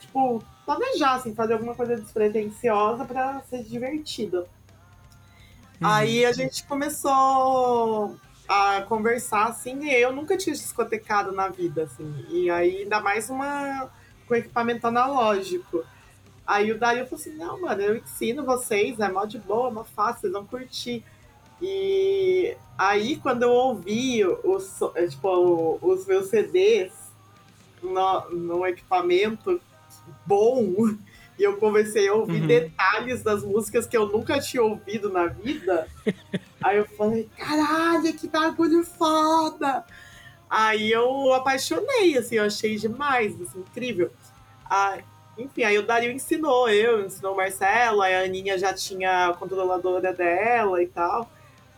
tipo, planejar, assim, fazer alguma coisa despretensiosa para ser divertido. Uhum. Aí a gente começou a conversar, assim, e eu nunca tinha discotecado na vida, assim, e aí ainda mais uma com equipamento analógico. Aí o Dario falou assim: não, mano, eu ensino vocês, é mó de boa, mó fácil, vocês vão curtir. E aí, quando eu ouvi os, é, tipo, os meus CDs no, no equipamento bom, e eu comecei a ouvir uhum. detalhes das músicas que eu nunca tinha ouvido na vida, aí eu falei: caralho, que bagulho foda! Aí eu apaixonei, assim, eu achei demais, assim, incrível. Ah, enfim, aí o Dario ensinou eu, ensinou o Marcelo, aí a Aninha já tinha a controladora dela e tal.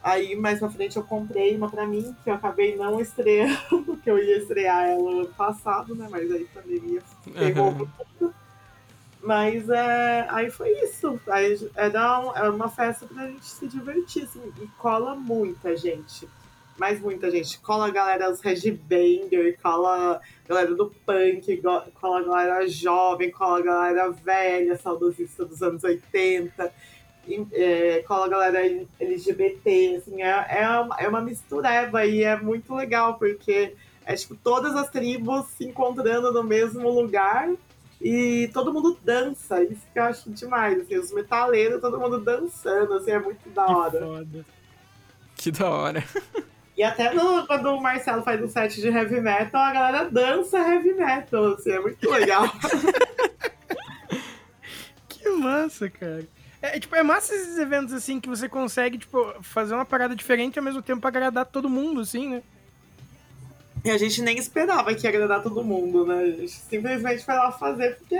Aí mais pra frente eu comprei uma pra mim, que eu acabei não estreando, que eu ia estrear ela ano passado, né? Mas aí pandemia pegou uhum. tudo. Mas é, aí foi isso. Aí era, um, era uma festa pra gente se divertir, assim, e cola muita gente mais muita gente. Cola a galera dos Regbanger, cola a galera do punk, cola a galera jovem, cola a galera velha, saudosista dos anos 80, e, é, cola a galera LGBT, assim, é, é, uma, é uma mistureba e é muito legal, porque é tipo todas as tribos se encontrando no mesmo lugar e todo mundo dança, isso que eu acho demais, assim, os metaleiros, todo mundo dançando, assim, é muito da hora. Que foda. Que da hora. E até no, quando o Marcelo faz um set de heavy metal, a galera dança heavy metal, assim, é muito legal. que massa, cara. É, tipo, é massa esses eventos, assim, que você consegue, tipo, fazer uma parada diferente ao mesmo tempo agradar todo mundo, assim, né? E a gente nem esperava que ia agradar todo mundo, né? A gente simplesmente foi lá fazer porque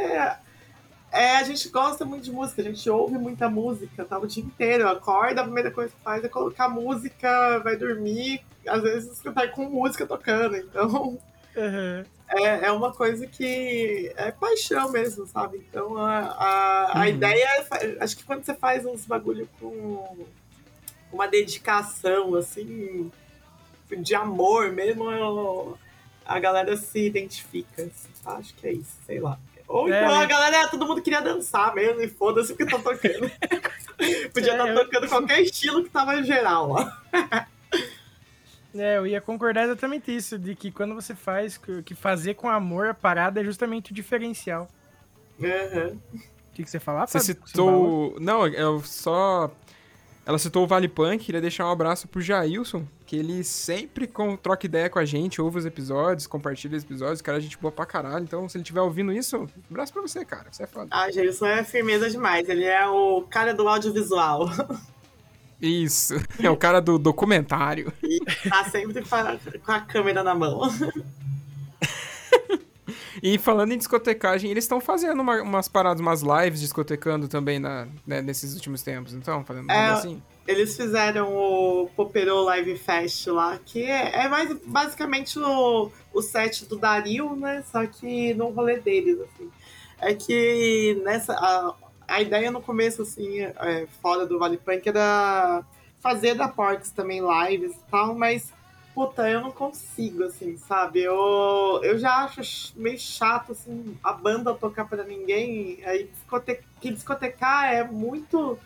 é, a gente gosta muito de música, a gente ouve muita música, tá o dia inteiro. Acorda, a primeira coisa que faz é colocar música, vai dormir, às vezes tá com música tocando, então. Uhum. É, é uma coisa que é paixão mesmo, sabe? Então a, a, a uhum. ideia é, acho que quando você faz uns bagulho com uma dedicação, assim, de amor mesmo, a galera se identifica. Assim, acho que é isso, sei lá. Ou é, então a galera, todo mundo queria dançar mesmo, e foda-se o que tá tocando. Podia estar é, tá tocando eu... qualquer estilo que tava geral lá. É, eu ia concordar exatamente isso, de que quando você faz, que fazer com amor a parada é justamente o diferencial. Uhum. O que, que você falar? Você citou. Não, eu só Ela citou o Vale Punk, queria deixar um abraço pro Jailson, que ele sempre com, troca ideia com a gente, ouve os episódios, compartilha os episódios, cara, a gente boa pra caralho. Então, se ele estiver ouvindo isso, um abraço pra você, cara. Você é foda. Ah, Jailson é firmeza demais. Ele é o cara do audiovisual. Isso, é o cara do documentário. E tá sempre com a câmera na mão. E falando em discotecagem, eles estão fazendo uma, umas paradas, umas lives discotecando também na, né, nesses últimos tempos, então? Fazendo é, assim? Eles fizeram o Popero Live Fest lá, que é, é mais basicamente o, o set do Dario, né? Só que no rolê deles, assim. É que nessa. A, a ideia no começo, assim, é, fora do Vale Punk, era fazer da Porks também lives e tal, mas puta, eu não consigo, assim, sabe? Eu, eu já acho meio chato, assim, a banda tocar para ninguém. Aí discote... que discotecar é muito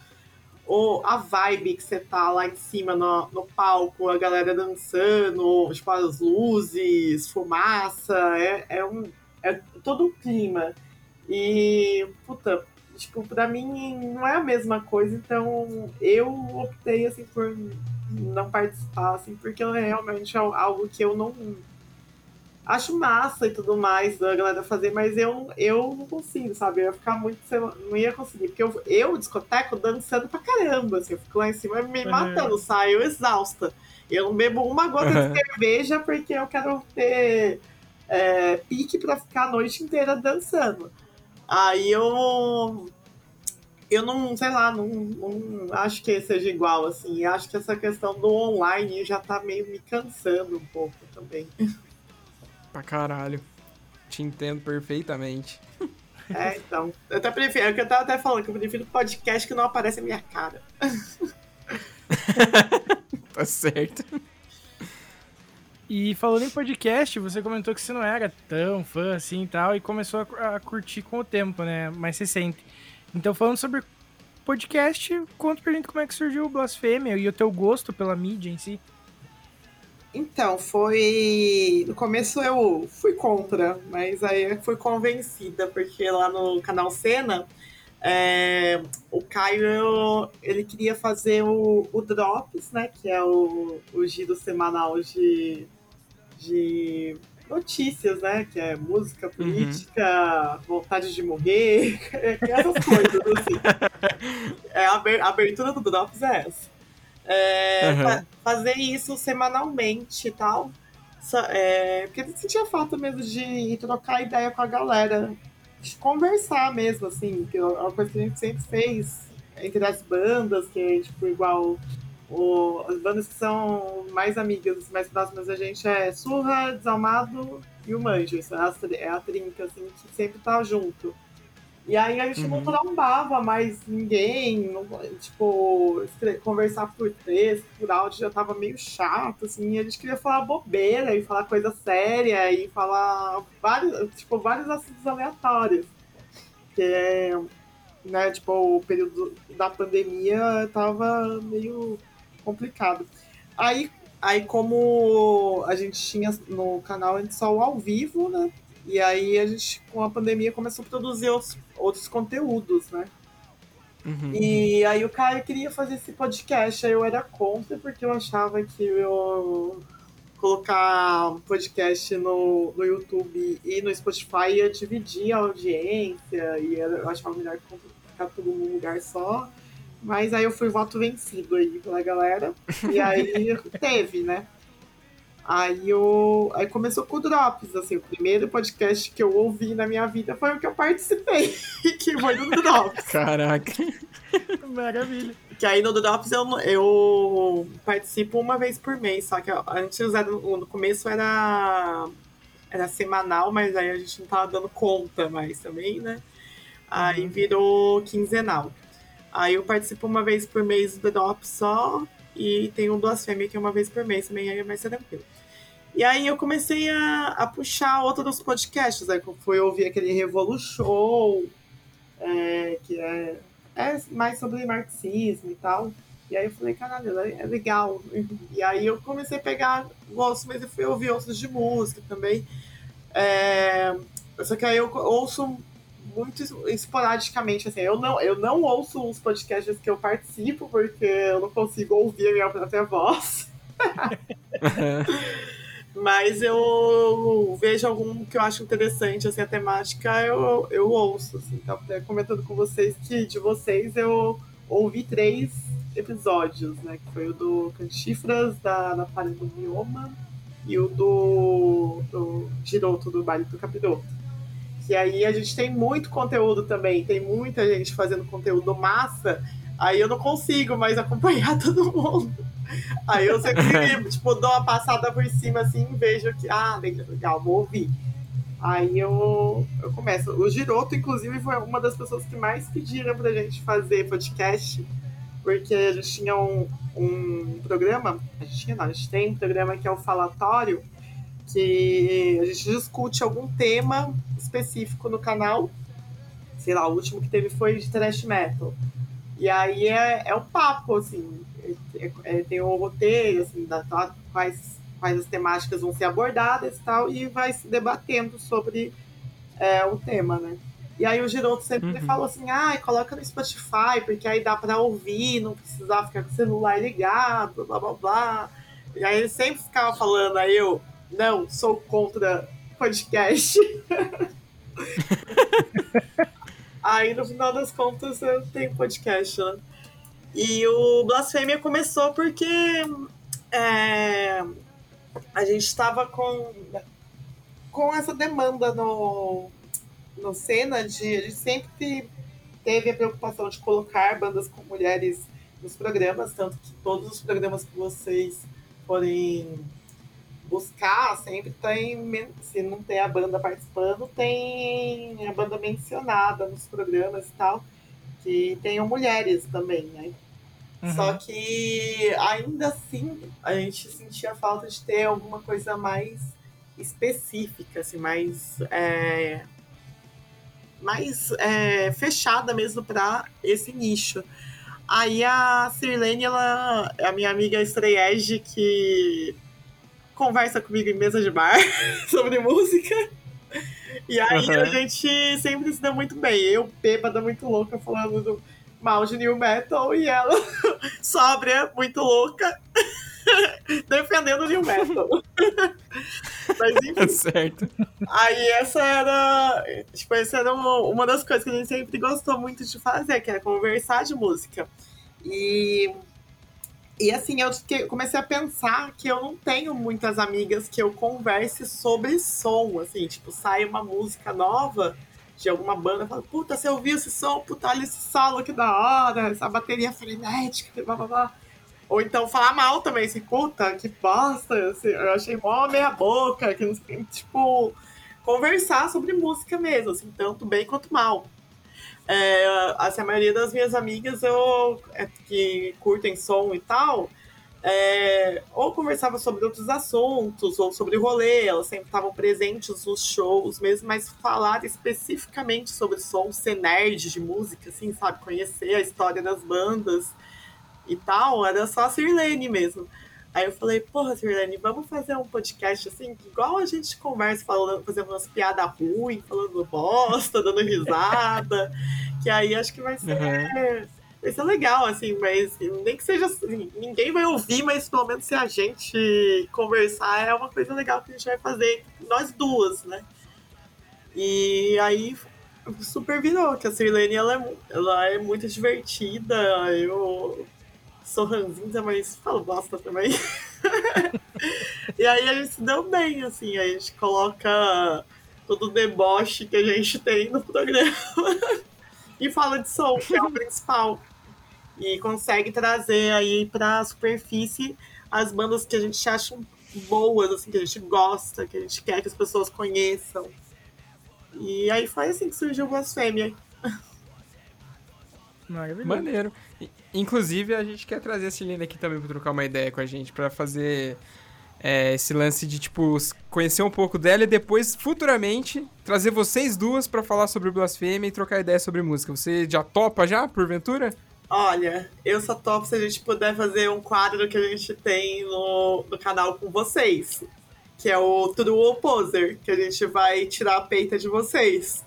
o, a vibe que você tá lá em cima no, no palco, a galera dançando, tipo, as luzes, fumaça, é, é, um, é todo um clima. E, puta, tipo, pra mim não é a mesma coisa, então eu optei, assim, por não participar, assim, porque é realmente algo que eu não acho massa e tudo mais da galera fazer, mas eu, eu não consigo, sabe? Eu ia ficar muito. Não ia conseguir. Porque eu, eu discoteco, dançando pra caramba. Assim, eu fico lá em cima me uhum. matando, saio exausta. Eu não bebo uma gota uhum. de cerveja porque eu quero ter é, pique pra ficar a noite inteira dançando. Aí eu eu não, sei lá, não, não acho que seja igual, assim. Acho que essa questão do online já tá meio me cansando um pouco também. Pra caralho. Te entendo perfeitamente. É, então. Eu até prefiro, é o que eu tava até falando, que eu prefiro podcast que não aparece a minha cara. tá certo. E falando em podcast, você comentou que você não era tão fã assim e tal, e começou a, a curtir com o tempo, né? Mais recente. Então, falando sobre podcast, conta pra gente como é que surgiu o Blasfêmia e o teu gosto pela mídia em si. Então, foi. No começo eu fui contra, mas aí fui convencida, porque lá no canal Cena, é... o Caio ele queria fazer o, o Drops, né? Que é o, o giro semanal de, de notícias, né? Que é música, uhum. política, uhum. vontade de morrer, essas coisas, assim. É, a abertura do Drops é essa. É, uhum. fazer isso semanalmente e tal. É, porque eu sentia falta mesmo de trocar ideia com a galera. De conversar mesmo, assim, que é uma coisa que a gente sempre fez entre as bandas, que é tipo igual o, as bandas que são mais amigas, mais próximas da gente é Surra, Desalmado e o Manjos. É a trinca, assim, que sempre tá junto. E aí a gente uhum. não trombava mais ninguém, não, tipo, conversar por texto, por áudio já tava meio chato, assim, e a gente queria falar bobeira e falar coisa séria e falar vários, tipo, vários assuntos aleatórios. Que é, né, tipo, o período da pandemia tava meio complicado. Aí, aí como a gente tinha no canal antes só o ao vivo, né? E aí a gente, com a pandemia, começou a produzir outros, outros conteúdos, né? Uhum. E aí o cara queria fazer esse podcast, aí eu era contra, porque eu achava que eu colocar podcast no, no YouTube e no Spotify ia dividir a audiência, e eu achava melhor ficar tudo num lugar só. Mas aí eu fui voto vencido aí pela galera. E aí teve, né? Aí, eu, aí começou com o Drops, assim, o primeiro podcast que eu ouvi na minha vida foi o que eu participei, que foi no Drops. Caraca. Maravilha. Que aí no Drops eu, eu participo uma vez por mês, só que antes era, no começo era, era semanal, mas aí a gente não tava dando conta mais também, né? Aí uhum. virou quinzenal. Aí eu participo uma vez por mês do DOP só, e tem um Blasfêmia que é uma vez por mês também, aí é mais tranquilo. E aí eu comecei a, a puxar outros podcasts, aí eu fui ouvir aquele Revolu Show, é, que é, é mais sobre marxismo e tal. E aí eu falei, caralho, é legal. E aí eu comecei a pegar gosto, mas eu fui ouvir outros de música também. É, só que aí eu ouço muito esporadicamente, assim, eu não, eu não ouço os podcasts que eu participo, porque eu não consigo ouvir a minha própria voz. Mas eu vejo algum que eu acho interessante, assim, a temática eu, eu ouço, assim, tá até comentando com vocês que de vocês eu ouvi três episódios, né, que foi o do Canchifras, da Natália do Mioma e o do, do Giroto, do Baile do Capiroto. Que aí a gente tem muito conteúdo também, tem muita gente fazendo conteúdo massa, aí eu não consigo mais acompanhar todo mundo. Aí eu sempre, tipo, dou uma passada por cima assim e vejo que, ah, legal, vou ouvir. Aí eu, eu começo. O Giroto, inclusive, foi uma das pessoas que mais pediram pra gente fazer podcast, porque a gente tinha um, um programa, a gente tinha, não, a gente tem um programa que é o Falatório, que a gente discute algum tema específico no canal. Sei lá, o último que teve foi de thrash metal. E aí é, é o papo, assim, é, é, tem um roteiro, assim, da, quais, quais as temáticas vão ser abordadas e tal, e vai se debatendo sobre é, o tema, né? E aí o Giroto sempre uhum. falou assim, ah, coloca no Spotify, porque aí dá para ouvir, não precisar ficar com o celular ligado, blá blá blá. E aí ele sempre ficava falando, aí eu, não, sou contra podcast. aí no final das contas eu tenho podcast, né? E o Blasfêmia começou porque é, a gente estava com, com essa demanda no, no cena de. A gente sempre teve a preocupação de colocar bandas com mulheres nos programas, tanto que todos os programas que vocês forem buscar, sempre tem, se não tem a banda participando, tem a banda mencionada nos programas e tal que tenham mulheres também, né? Uhum. Só que ainda assim a gente sentia falta de ter alguma coisa mais específica, assim, mais é, mais é, fechada mesmo para esse nicho. Aí a Sirlene, ela a minha amiga Estreiege que conversa comigo em mesa de bar sobre música. E aí uhum. a gente sempre se deu muito bem. Eu, bêbada, muito louca, falando do, mal de new metal, e ela, sóbria, muito louca, defendendo o new metal. Mas enfim. Certo. Aí essa era. Tipo, essa era uma, uma das coisas que a gente sempre gostou muito de fazer, que era conversar de música. E. E assim, eu comecei a pensar que eu não tenho muitas amigas que eu converse sobre som, assim, tipo, sai uma música nova de alguma banda, fala, puta, você ouviu esse som, puta, olha esse solo que da hora, essa bateria frenética, blá blá blá. Ou então falar mal também, assim, puta, que bosta, assim, eu achei mó meia boca, que não sei, tipo, conversar sobre música mesmo, assim, tanto bem quanto mal. É, assim, a maioria das minhas amigas eu, é, que curtem som e tal, é, ou conversava sobre outros assuntos, ou sobre rolê, elas sempre estavam presentes nos shows mesmo, mas falar especificamente sobre som, ser nerd de música, assim, sabe? Conhecer a história das bandas e tal, era só a Sirlene mesmo. Aí eu falei, porra, Sirlene, vamos fazer um podcast assim, igual a gente conversa, falando, fazendo umas piadas ruins, falando bosta, dando risada, que aí acho que vai ser. Uhum vai ser legal, assim, mas nem que seja assim, ninguém vai ouvir, mas pelo menos se a gente conversar é uma coisa legal que a gente vai fazer, nós duas, né? E aí super virou, que a Sirlene ela é, ela é muito divertida, eu sou ranzinza, mas falo bosta também. e aí a gente se deu bem, assim, a gente coloca todo o deboche que a gente tem no programa. e fala de som, que é o principal e consegue trazer aí para a superfície as bandas que a gente acha boas, assim, que a gente gosta, que a gente quer que as pessoas conheçam. E aí foi assim que surgiu o Blasfêmia. Maneiro. Inclusive, a gente quer trazer a Celina aqui também para trocar uma ideia com a gente, para fazer é, esse lance de, tipo, conhecer um pouco dela e depois, futuramente, trazer vocês duas para falar sobre Blasfêmia e trocar ideia sobre música. Você já topa já, porventura? Olha, eu só topo se a gente puder fazer um quadro que a gente tem no, no canal com vocês. Que é o True Opposer, que a gente vai tirar a peita de vocês.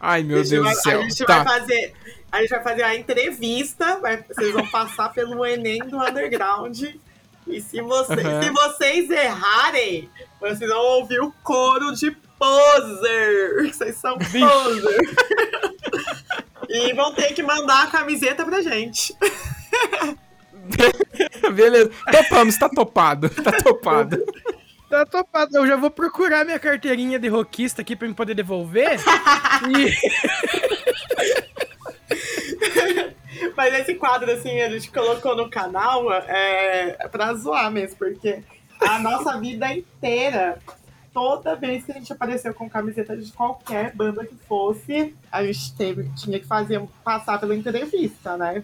Ai, meu Deus vai, do céu. A gente tá. vai fazer. A gente vai fazer a entrevista, vai, vocês vão passar pelo Enem do Underground. E se, você, Uhum. se vocês errarem, vocês vão ouvir o coro de poser. Vocês são poser. e vão ter que mandar a camiseta pra gente. Beleza. Topamos, tá topado. Tá topado. Tá topado. Eu já vou procurar minha carteirinha de roquista aqui pra me poder devolver. e... Mas esse quadro, assim, a gente colocou no canal é, é pra zoar mesmo, porque a nossa vida inteira, toda vez que a gente apareceu com camiseta de qualquer banda que fosse, a gente teve, tinha que fazer passar pela entrevista, né?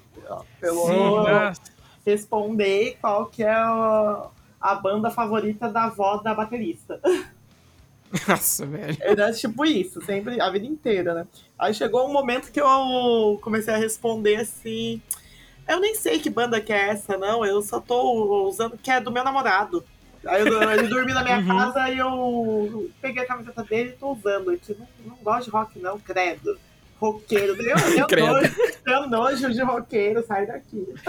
Pelo Sim, responder qual que é a, a banda favorita da avó da baterista. Nossa, velho. Era tipo isso, sempre, a vida inteira, né? Aí chegou um momento que eu comecei a responder assim. Eu nem sei que banda que é essa, não. Eu só tô usando que é do meu namorado. Aí eu- ele dormiu na minha Uhum. casa e eu peguei a camiseta dele e tô usando. Eu disse, não, não gosto de rock, não, credo. Roqueiro. Eu, eu, Credo. nojo, eu nojo de roqueiro, sai daqui.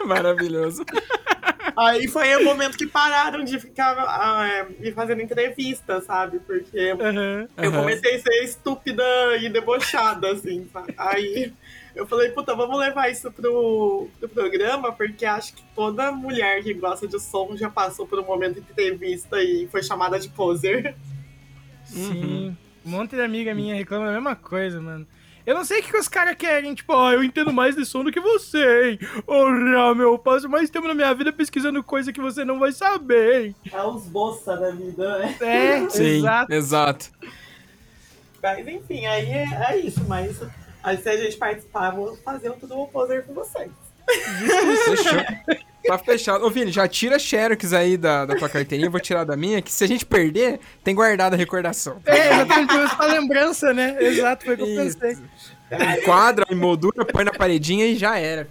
Maravilhoso. Aí foi o momento que pararam de ficar é, me fazendo entrevista, sabe? Porque Aham. Eu Aham. comecei a ser estúpida e debochada, assim, sabe? Aí eu falei, puta, vamos levar isso pro, pro programa, porque acho que toda mulher que gosta de som já passou por um momento de entrevista e foi chamada de poser. Sim. Um monte de amiga minha reclama a mesma coisa, mano. Eu não sei o que, que os caras querem, tipo, ó, eu entendo mais de som do que você, hein? Porra, meu, eu passo mais tempo na minha vida pesquisando coisa que você não vai saber, hein? É os boça da vida, né? É, Sim, exato. exato. Mas enfim, aí é, é isso, mas aí se a gente participar, eu vou fazer um tudo poser com vocês. Fechou. Tá fechado. Ô, Vini, já tira a Xerox aí da, da tua carteirinha, eu vou tirar da minha, que se a gente perder, tem guardado a recordação. É, exatamente, usa pra lembrança, né? Exato, foi o que eu Isso. pensei. Enquadra, emoldura, põe na paredinha e já era.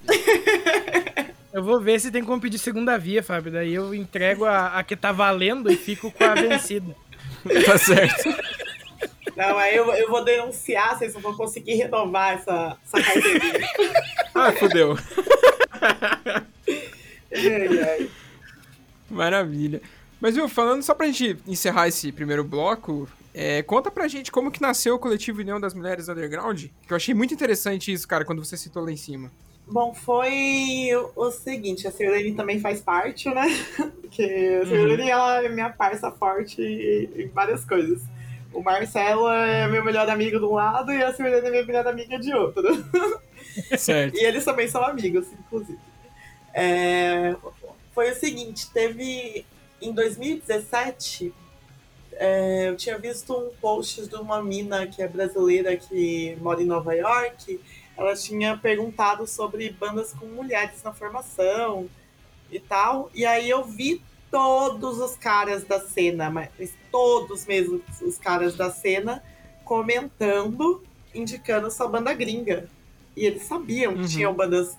Eu vou ver se tem como pedir segunda via, Fábio. Daí eu entrego a, a que tá valendo e fico com a vencida. Tá certo. Não, aí eu, eu vou denunciar, vocês não vão conseguir renovar essa, essa carteirinha. Ah, fodeu. Ai, ai. Maravilha. Mas, viu, falando só pra gente encerrar esse primeiro bloco, é, conta pra gente como que nasceu o coletivo União das Mulheres Underground, que eu achei muito interessante isso, cara, quando você citou lá em cima. Bom, foi o, seguinte, a Sirlene também faz parte, né? Porque a Sirlene, ela é minha parça forte em, em várias coisas. O Marcelo é meu melhor amigo de um lado e a Sirlene é minha melhor amiga de outro. Certo. E eles também são amigos, inclusive. É, foi o seguinte, teve em 2017, é, eu tinha visto um post de uma mina que é brasileira que mora em Nova York. Ela tinha perguntado sobre bandas com mulheres na formação e tal. E aí eu vi todos os caras da cena, mas todos mesmo os caras da cena comentando, indicando sua banda gringa. E eles sabiam que Uhum. tinham bandas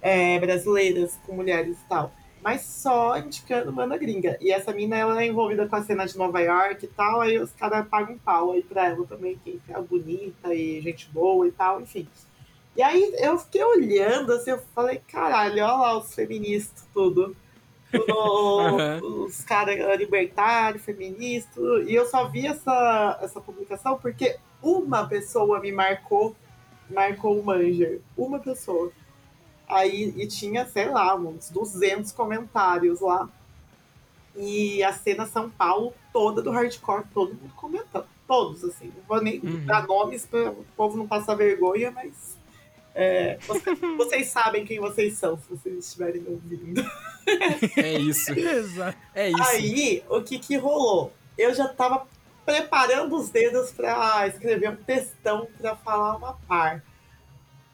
é, brasileiras com mulheres e tal. Mas só indicando banda gringa. E essa mina, ela é envolvida com a cena de Nova York e tal, aí os caras pagam um pau aí pra ela também, que é bonita e gente boa e tal, enfim. E aí eu fiquei olhando, assim, eu falei, caralho, olha lá os feministas, tudo. Tudo, Aham. Os caras libertários, feministas. E eu só vi essa, essa publicação porque uma pessoa me marcou, marcou o Manger. Uma pessoa. Aí, e tinha, sei lá, uns 200 comentários lá. E a cena São Paulo toda do hardcore, todo mundo comentando. Todos, assim. Não vou nem Uhum. dar nomes para o povo não passar vergonha, mas. é, você- vocês sabem quem vocês são, se vocês estiverem ouvindo. É isso. É isso. Aí, o que que rolou? Eu já tava preparando os dedos pra escrever um textão pra falar uma par.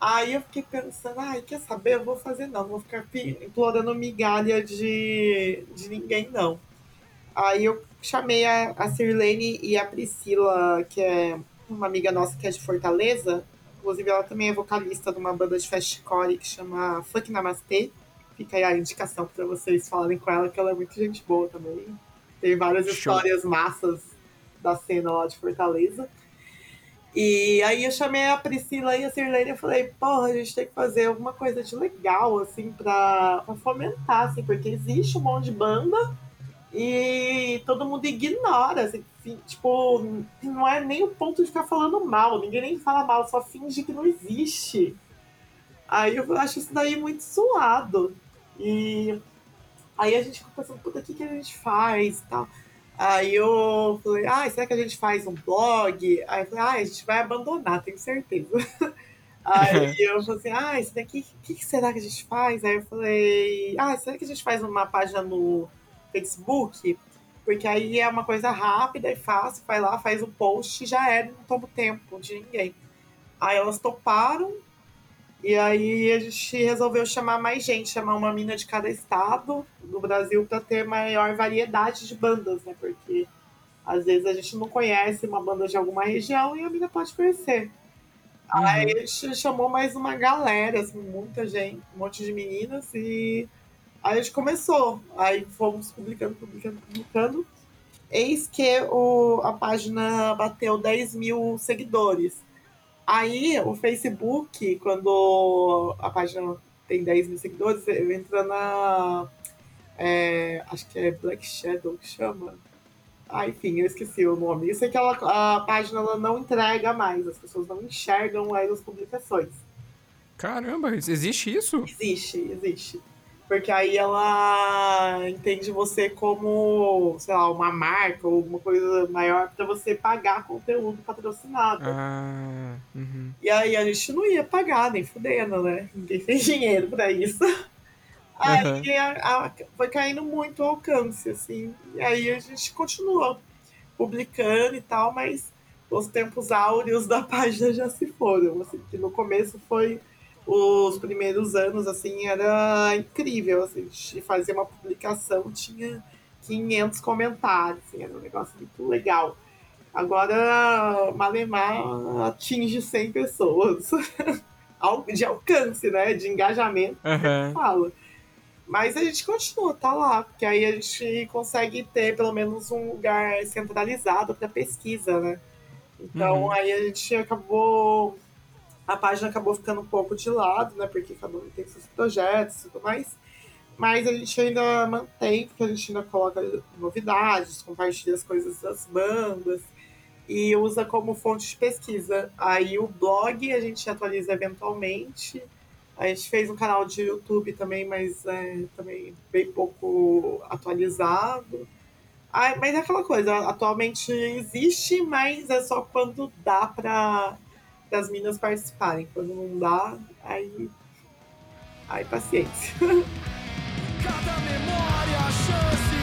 Aí eu fiquei pensando, ai, quer saber? Eu vou fazer não, não vou ficar implorando migalha de, de ninguém, não. Aí eu chamei a, a Sirlene e a Priscila, que é uma amiga nossa que é de Fortaleza. Inclusive, ela também é vocalista de uma banda de fastcore que chama Funk Namastê. Fica aí a indicação pra vocês falarem com ela, que ela é muito gente boa também. Tem várias Show. histórias massas da cena lá de Fortaleza. E aí eu chamei a Priscila e a Sirlene e falei, porra, a gente tem que fazer alguma coisa de legal, assim, pra, pra fomentar, assim, porque existe um monte de banda e todo mundo ignora, assim, tipo, não é nem o ponto de ficar falando mal, ninguém nem fala mal, só finge que não existe. Aí eu acho isso daí muito suado. E aí a gente ficou pensando, puta, o que, que a gente faz e tal. Aí eu falei, ah, será que a gente faz um blog? Aí eu falei, ah, a gente vai abandonar, tenho certeza. Aí eu falei assim, ah, isso daqui, o que, que, será que a gente faz? Aí eu falei, ah, será que a gente faz uma página no Facebook? Porque aí é uma coisa rápida e fácil, vai lá, faz o um post e já é, não toma tempo de ninguém. Aí elas toparam, e aí a gente resolveu chamar mais gente, chamar uma mina de cada estado do Brasil para ter maior variedade de bandas, né? Porque às vezes a gente não conhece uma banda de alguma região e a mina pode conhecer. Uhum. Aí a gente chamou mais uma galera, assim, muita gente, um monte de meninas, e aí a gente começou. Aí fomos publicando, publicando, publicando. Eis que o, a página bateu 10 mil seguidores. Aí, o Facebook, quando a página tem 10 mil seguidores, entra na. É, acho que é Black Shadow que chama. Ah, enfim, eu esqueci o nome. Isso é que ela, a página ela não entrega mais, as pessoas não enxergam mais as publicações. Caramba, existe isso? Existe, existe. Porque aí ela entende você como, sei lá, uma marca ou alguma coisa maior para você pagar conteúdo patrocinado. Ah, uhum. E aí a gente não ia pagar, nem fudendo, né? Ninguém tem dinheiro para isso. Aí uhum. a, a, foi caindo muito o alcance, assim. E aí a gente continuou publicando e tal, mas os tempos áureos da página já se foram. Assim, que no começo foi os primeiros anos, assim, era incrível, assim, de fazer uma publicação tinha 500 comentários, assim, era um negócio muito legal. Agora, Malemar atinge 100 pessoas de alcance, né, de engajamento, uhum. fala. Mas a gente continua, tá lá, porque aí a gente consegue ter pelo menos um lugar centralizado para pesquisa, né? Então uhum. aí a gente acabou a página acabou ficando um pouco de lado, né? Porque cada um tem seus projetos e tudo mais. Mas a gente ainda mantém, porque a gente ainda coloca novidades, compartilha as coisas das bandas e usa como fonte de pesquisa. Aí o blog a gente atualiza eventualmente. A gente fez um canal de YouTube também, mas é também bem pouco atualizado. Ah, mas é aquela coisa, atualmente existe, mas é só quando dá para das minas participarem. Quando não dá, aí. Aí paciência. Cada memória, chance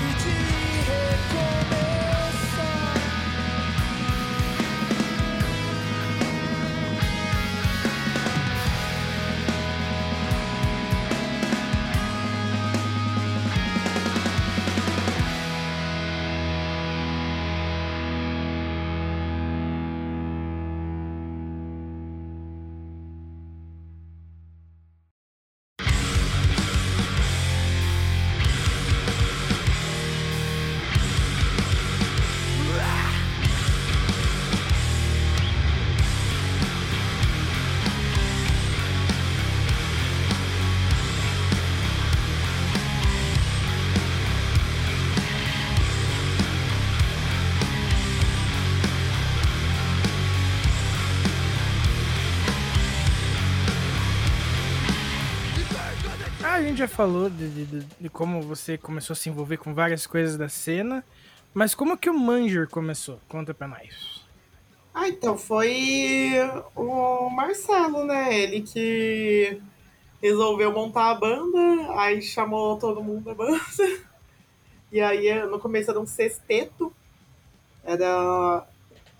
já falou de, de, de, como você começou a se envolver com várias coisas da cena, mas como que o Manger começou? Conta pra nós. Ah, então foi o Marcelo, né? Ele que resolveu montar a banda, aí chamou todo mundo da banda. E aí no começo era um sexteto. Era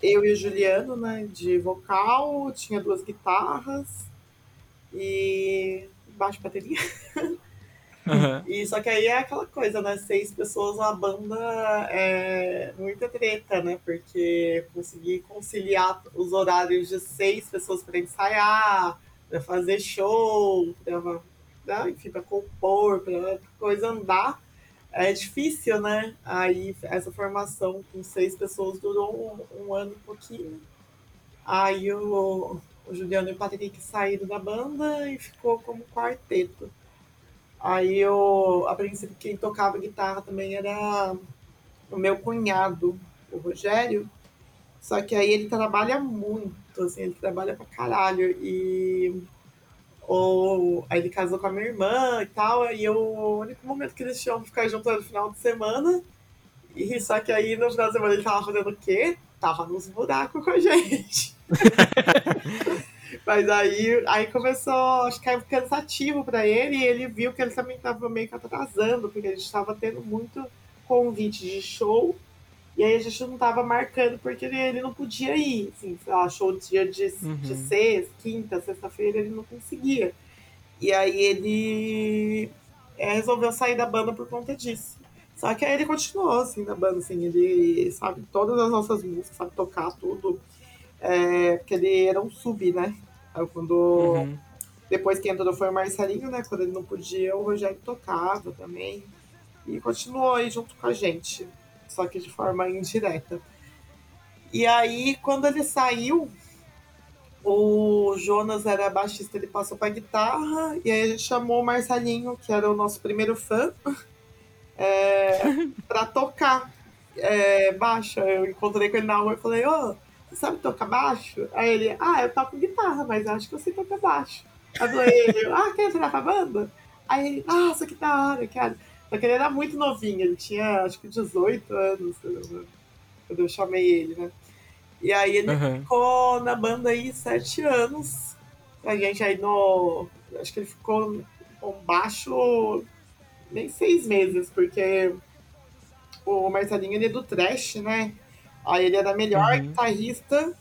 eu e o Juliano, né? De vocal, tinha duas guitarras e baixo bateria. Uhum. E só que aí é aquela coisa, né? Seis pessoas uma banda é muita treta, né? Porque conseguir conciliar os horários de seis pessoas para ensaiar, para fazer show, pra, né? enfim, para compor, para coisa andar, é difícil, né? Aí essa formação com seis pessoas durou um, um ano e pouquinho. Aí o, o Juliano e o Patrick saíram da banda e ficou como quarteto. Aí eu, a princípio, quem tocava guitarra também era o meu cunhado, o Rogério. Só que aí ele trabalha muito, assim, ele trabalha pra caralho. E ou aí ele casou com a minha irmã e tal, e eu, o único momento que eles tinham ficar juntos era no final de semana. E só que aí no final de semana ele tava fazendo o quê? Tava nos buracos com a gente. Mas aí, aí começou a ficar cansativo para ele e ele viu que ele também estava meio que atrasando, porque a gente estava tendo muito convite de show e aí a gente não estava marcando porque ele, ele não podia ir. Assim, sei lá, show dia de, uhum. de sexta, quinta, sexta-feira, ele não conseguia. E aí ele é, resolveu sair da banda por conta disso. Só que aí ele continuou, assim, na banda, assim, ele sabe todas as nossas músicas, sabe tocar tudo. É, porque ele era um sub, né? Aí quando. Uhum. Depois que entrou foi o Marcelinho, né? Quando ele não podia, o Rogério tocava também. E continuou aí junto com a gente. Só que de forma indireta. E aí, quando ele saiu, o Jonas era baixista, ele passou pra guitarra, e aí a gente chamou o Marcelinho, que era o nosso primeiro fã, é, pra tocar é, baixo. Eu encontrei com ele na rua e falei, ô, oh, sabe tocar baixo? Aí ele, ah, eu toco guitarra, mas acho que eu sei tocar baixo. Aí falei, ah, quer entrar pra banda? Aí ele, nossa, que da hora, quero. Só que ele era muito novinho, ele tinha acho que 18 anos quando eu chamei ele, né? E aí ele uhum. ficou na banda aí sete anos. A gente aí no. Acho que ele ficou com baixo nem seis meses, porque o Marcelinho ele é do trash, né? Aí ele era melhor uhum. guitarrista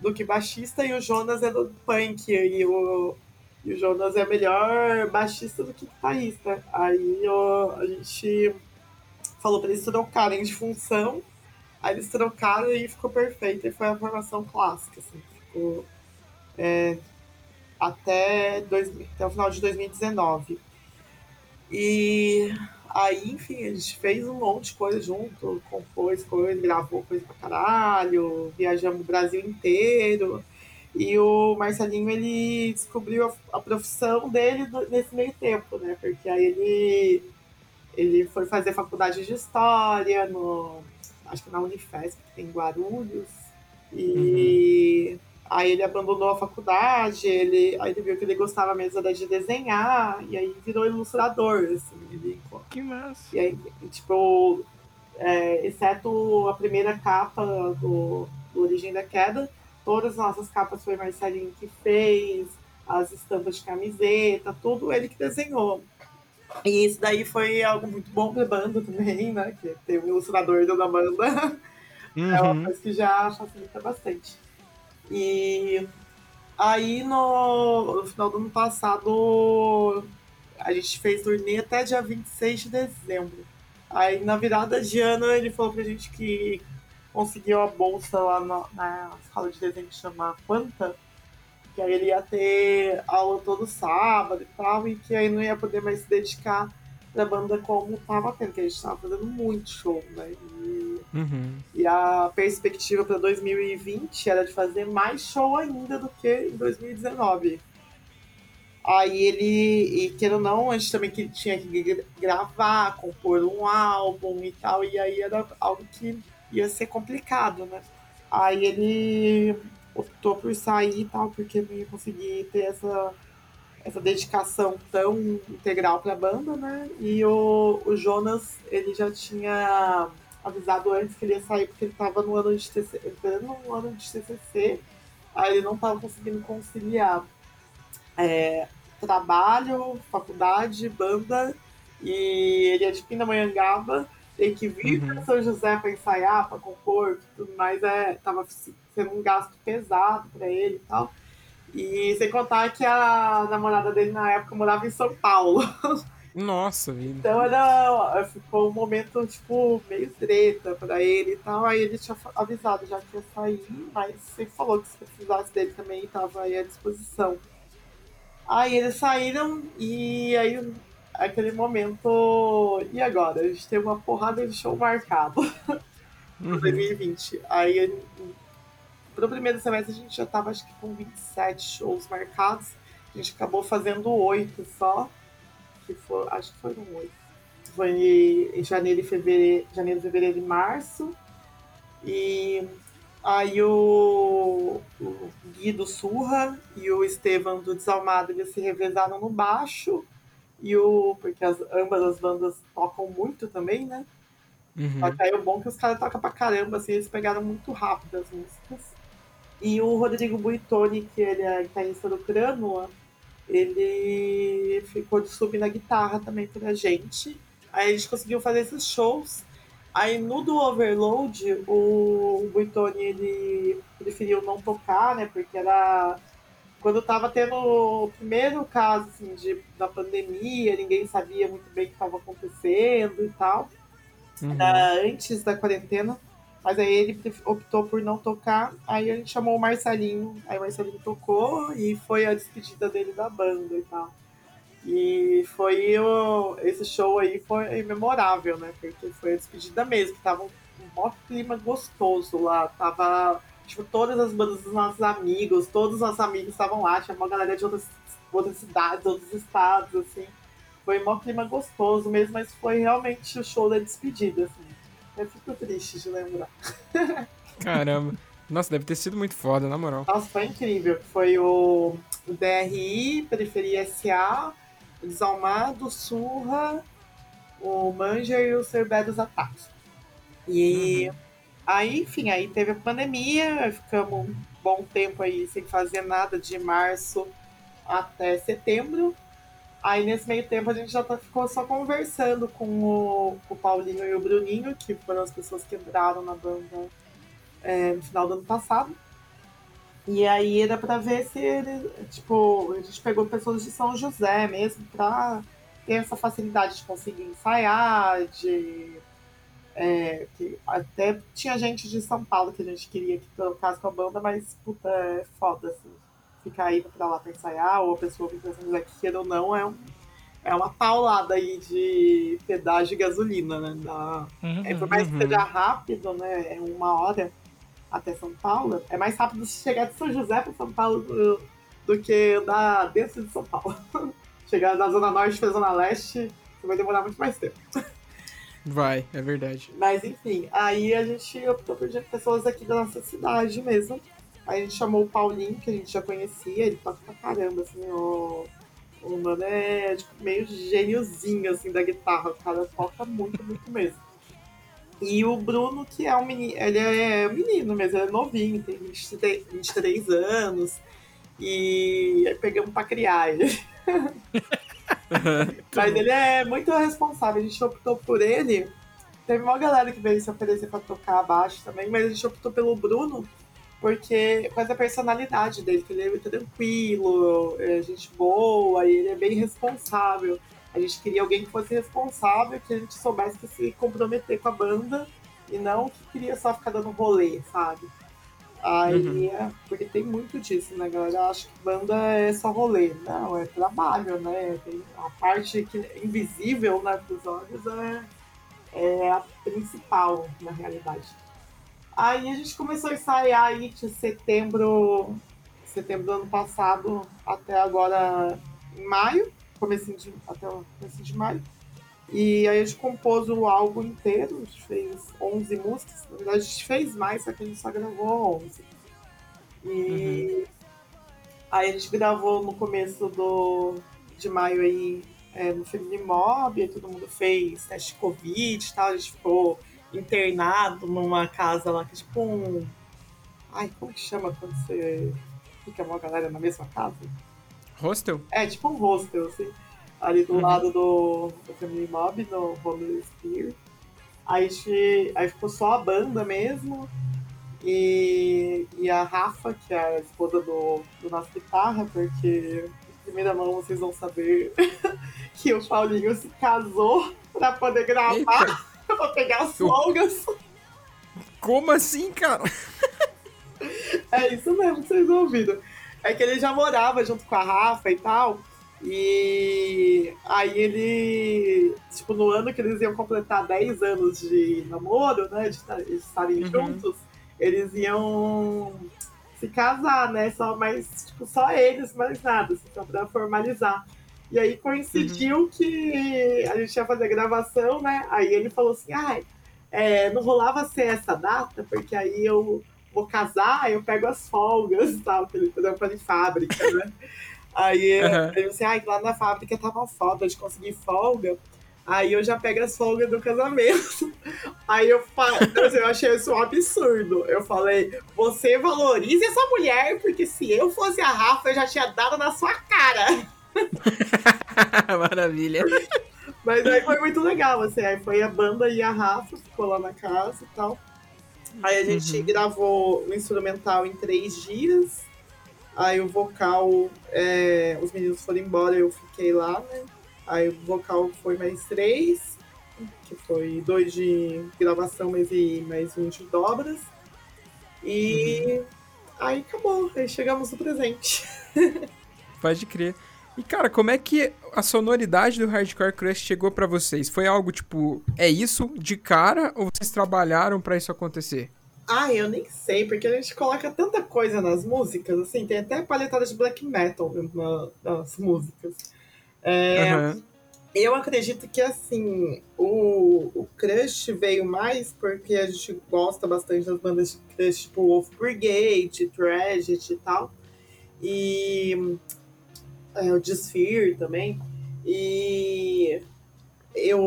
do que baixista e o Jonas é do punk. E o, e o Jonas é melhor baixista do que guitarrista. Aí ó, a gente falou para eles trocarem de função. Aí eles trocaram e ficou perfeito. E foi a formação clássica. Assim, ficou é, até, dois, até o final de 2019. E Aí, enfim, a gente fez um monte de coisa junto, compôs coisa, gravou coisa pra caralho, viajamos o Brasil inteiro. E o Marcelinho, ele descobriu a, a profissão dele nesse meio tempo, né? Porque aí ele, ele foi fazer faculdade de História, no, acho que na Unifesp, que tem em Guarulhos. E... Uhum Aí ele abandonou a faculdade, ele, aí ele viu que ele gostava mesmo de desenhar, e aí virou ilustrador, assim. Ele, que massa! E aí, tipo, é, exceto a primeira capa do, do Origem da Queda, todas as nossas capas foi Marcelinho que fez, as estampas de camiseta, tudo ele que desenhou. E isso daí foi algo muito bom pra banda também, né? Que tem um ilustrador da banda. Uhum. É uma uhum. coisa que já facilita bastante. E aí no, no final do ano passado a gente fez turnê até dia 26 de dezembro. Aí na virada de ano ele falou pra gente que conseguiu a bolsa lá na, na escola de desenho que chama Quanta, que aí ele ia ter aula todo sábado e tal, e que aí não ia poder mais se dedicar pra banda como tava tendo, que a gente tava fazendo muito show, né? E Uhum. E a perspectiva para 2020 era de fazer mais show ainda do que em 2019. Aí ele, e ou não, a gente também que tinha que gravar, compor um álbum e tal, e aí era algo que ia ser complicado, né? Aí ele optou por sair e tal, porque não ia conseguir ter essa, essa dedicação tão integral para a banda, né? E o, o Jonas, ele já tinha avisado antes que ele ia sair porque ele estava no ano de TCC, entrando no ano de TCC, aí ele não estava conseguindo conciliar é, trabalho, faculdade, banda, e ele é de Pindamonhangaba, tem que vir uhum. para São José para ensaiar, para compor, tudo mais, é, tava sendo um gasto pesado para ele e tal. E sem contar que a namorada dele na época morava em São Paulo. Nossa, vida. Então era, ficou um momento, tipo, meio treta pra ele e tal. Aí ele tinha avisado já que ia sair, mas sempre falou que se precisasse dele também tava aí à disposição. Aí eles saíram e aí aquele momento. E agora? A gente tem uma porrada de show marcado. Uhum. 2020. Aí pro primeiro semestre a gente já tava acho que com 27 shows marcados. A gente acabou fazendo oito só. Que foi, acho que foram oito. Foi em janeiro e fevereiro, janeiro, fevereiro e março. E aí o, o Gui do Surra e o Estevam do Desalmado eles se revezaram no baixo. E o. Porque as, ambas as bandas tocam muito também, né? Uhum. Só que aí o bom é que os caras tocam pra caramba, assim, eles pegaram muito rápido as músicas. E o Rodrigo Buitoni, que ele é guitarrista do Crânua, ele ficou de sub na guitarra também pra gente. Aí a gente conseguiu fazer esses shows. Aí no do Overload, o Buitoni, ele preferiu não tocar, né, porque era quando tava tendo o primeiro caso assim, de, da pandemia, ninguém sabia muito bem o que estava acontecendo e tal. Uhum. Era antes da quarentena. Mas aí ele optou por não tocar. Aí a gente chamou o Marcelinho. Aí o Marcelinho tocou e foi a despedida dele da banda e tal. E foi o, esse show aí foi memorável, né? Porque foi a despedida mesmo, tava um maior clima gostoso lá. Tava, tipo, todas as bandas dos nossos amigos, todos os nossos amigos estavam lá, tinha uma galera de outras, outras cidades, outros estados, assim. Foi um maior clima gostoso mesmo, mas foi realmente o show da despedida, assim. Eu fico triste de lembrar. Caramba. Nossa, deve ter sido muito foda, na moral. Nossa, foi incrível. Foi o, DRI, Periferia SA, Desalmado, Surra, o Manger e o Cerbé dos Ataques. E aí, enfim, aí teve a pandemia, ficamos um bom tempo aí sem fazer nada de março até setembro. Aí nesse meio tempo a gente já tá- ficou só conversando com o, com o Paulinho e o Bruninho, que foram as pessoas que entraram na banda é, no final do ano passado. E aí era pra ver se ele, tipo, a gente pegou pessoas de São José mesmo pra ter essa facilidade de conseguir ensaiar, de. é, que até tinha gente de São Paulo que a gente queria que tocasse com a banda, mas puta, é foda, assim. Ficar indo pra lá pra ensaiar, ou a pessoa vir pra São José que queira ou não, é, um, é uma paulada aí de pedágio e gasolina, né? Da, Uhum. é, por mais que Uhum. seja rápido, né? É uma hora até São Paulo. É mais rápido chegar de São José para São Paulo do, do que andar dentro de São Paulo. chegar da Zona Norte para Zona Leste, você vai demorar muito mais tempo. Vai, é verdade. Mas enfim, aí a gente optou por pessoas aqui da nossa cidade mesmo. Aí a gente chamou o Paulinho, que a gente já conhecia, ele toca pra caramba, assim, o, o mano é tipo, meio gêniozinho assim da guitarra, o cara toca muito, muito mesmo. E o Bruno, que é um menino, ele é um menino mesmo, ele é novinho, tem 23, 23 anos. E aí pegamos pra criar ele. Mas ele é muito responsável, a gente optou por ele. Teve uma galera que veio se oferecer pra tocar abaixo também, mas a gente optou pelo Bruno, porque por causa da personalidade dele, que ele é muito tranquilo, é gente boa, e ele é bem responsável. A gente queria alguém que fosse responsável, que a gente soubesse se comprometer com a banda e não que queria só ficar dando rolê, sabe? Aí, é, porque tem muito disso, né, galera? Acho que banda é só rolê. Não, é trabalho, né? Tem a parte que é invisível né, dos olhos é, é a principal, na realidade. Aí a gente começou a ensaiar aí de setembro, setembro do ano passado até agora em maio, comecinho de, até o comecinho de maio. E aí a gente compôs o álbum inteiro, a gente fez 11 músicas. Na verdade, a gente fez mais, só que a gente só gravou 11. E aí a gente gravou no começo do, de maio aí é, no Family Mob, aí todo mundo fez teste de Covid e tal, a gente ficou internado numa casa lá que é tipo um. Ai, como que chama quando você fica uma galera na mesma casa? Hostel? É, tipo um hostel, assim. Ali do Uhum. lado do, do Family Mob, no Home Spear. Aí, aí ficou só a banda mesmo. E, e a Rafa, que é a esposa do, do nosso guitarra, porque em primeira mão vocês vão saber que o Paulinho se casou pra poder gravar, Eita, pra pegar as folgas. como assim, cara? É isso mesmo que vocês ouviram. É que ele já morava junto com a Rafa e tal. E aí ele, tipo, no ano que eles iam completar 10 anos de namoro, né? De, estar- de estarem Uhum. juntos, eles iam se casar, né? Só, mas, tipo, só eles, mais nada, assim, pra formalizar. E aí coincidiu uhum. que a gente ia fazer a gravação, né? Aí ele falou assim, ai, é, não rolava ser essa data, porque aí eu vou casar, eu pego as folgas e tal, que ele trampa de fábrica, né? aí uhum. eu assim, ai, lá na fábrica tava foda de conseguir folga. Aí eu já pego as folgas do casamento. Aí eu falei, eu achei isso um absurdo. Eu falei, você valorize essa mulher, porque se eu fosse a Rafa, eu já tinha dado na sua cara. Maravilha. Mas aí foi muito legal, assim. Aí foi a banda e a Rafa, ficou lá na casa e tal. Aí a gente uhum. gravou o instrumental em três dias. Aí o vocal, é, os meninos foram embora, eu fiquei lá, né? Aí o vocal foi mais três, que foi dois de gravação mais, e, mais um de dobras. E uhum. aí acabou, aí chegamos no presente. Pode crer. E cara, como é que a sonoridade do Hardcore Crush chegou para vocês? Foi algo tipo, é isso de cara ou vocês trabalharam para isso acontecer? Ah, eu nem sei, porque a gente coloca tanta coisa nas músicas, assim, tem até palhetada de black metal na, nas músicas. É, uhum. Eu acredito que, assim, o, o Crush veio mais porque a gente gosta bastante das bandas de Crush, tipo Wolf Brigade, Tragedy e tal. E é, o Desfear também. E eu,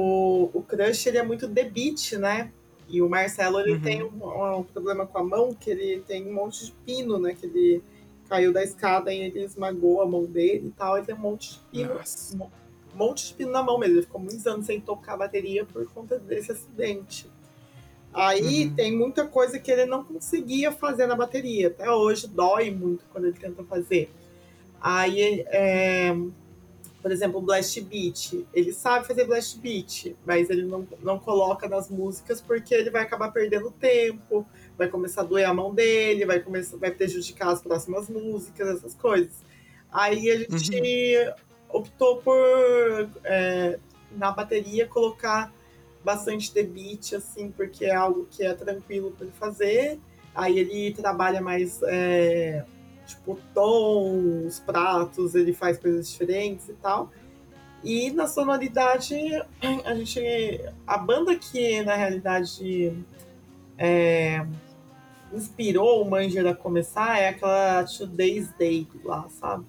o Crush ele é muito de beat, né? E o Marcelo ele uhum. tem um, um, problema com a mão, que ele tem um monte de pino, né? Que ele caiu da escada e ele esmagou a mão dele e tal. Ele tem um monte de pino. Nossa. Um monte de pino na mão mesmo. Ele ficou muitos anos sem tocar a bateria por conta desse acidente. Aí uhum. tem muita coisa que ele não conseguia fazer na bateria. Até hoje dói muito quando ele tenta fazer. Aí, é, por exemplo, o Blast Beat. Ele sabe fazer Blast Beat, mas ele não, não coloca nas músicas porque ele vai acabar perdendo tempo, vai começar a doer a mão dele, vai, começar, vai prejudicar as próximas músicas, essas coisas. Aí a gente uhum. optou por, é, na bateria, colocar bastante de beat, assim, porque é algo que é tranquilo para ele fazer. Aí ele trabalha mais é, tipo, tons, pratos, ele faz coisas diferentes e tal. E na sonoridade, a gente. A banda que na realidade é, inspirou o Manger a começar é aquela Today's Day lá, sabe?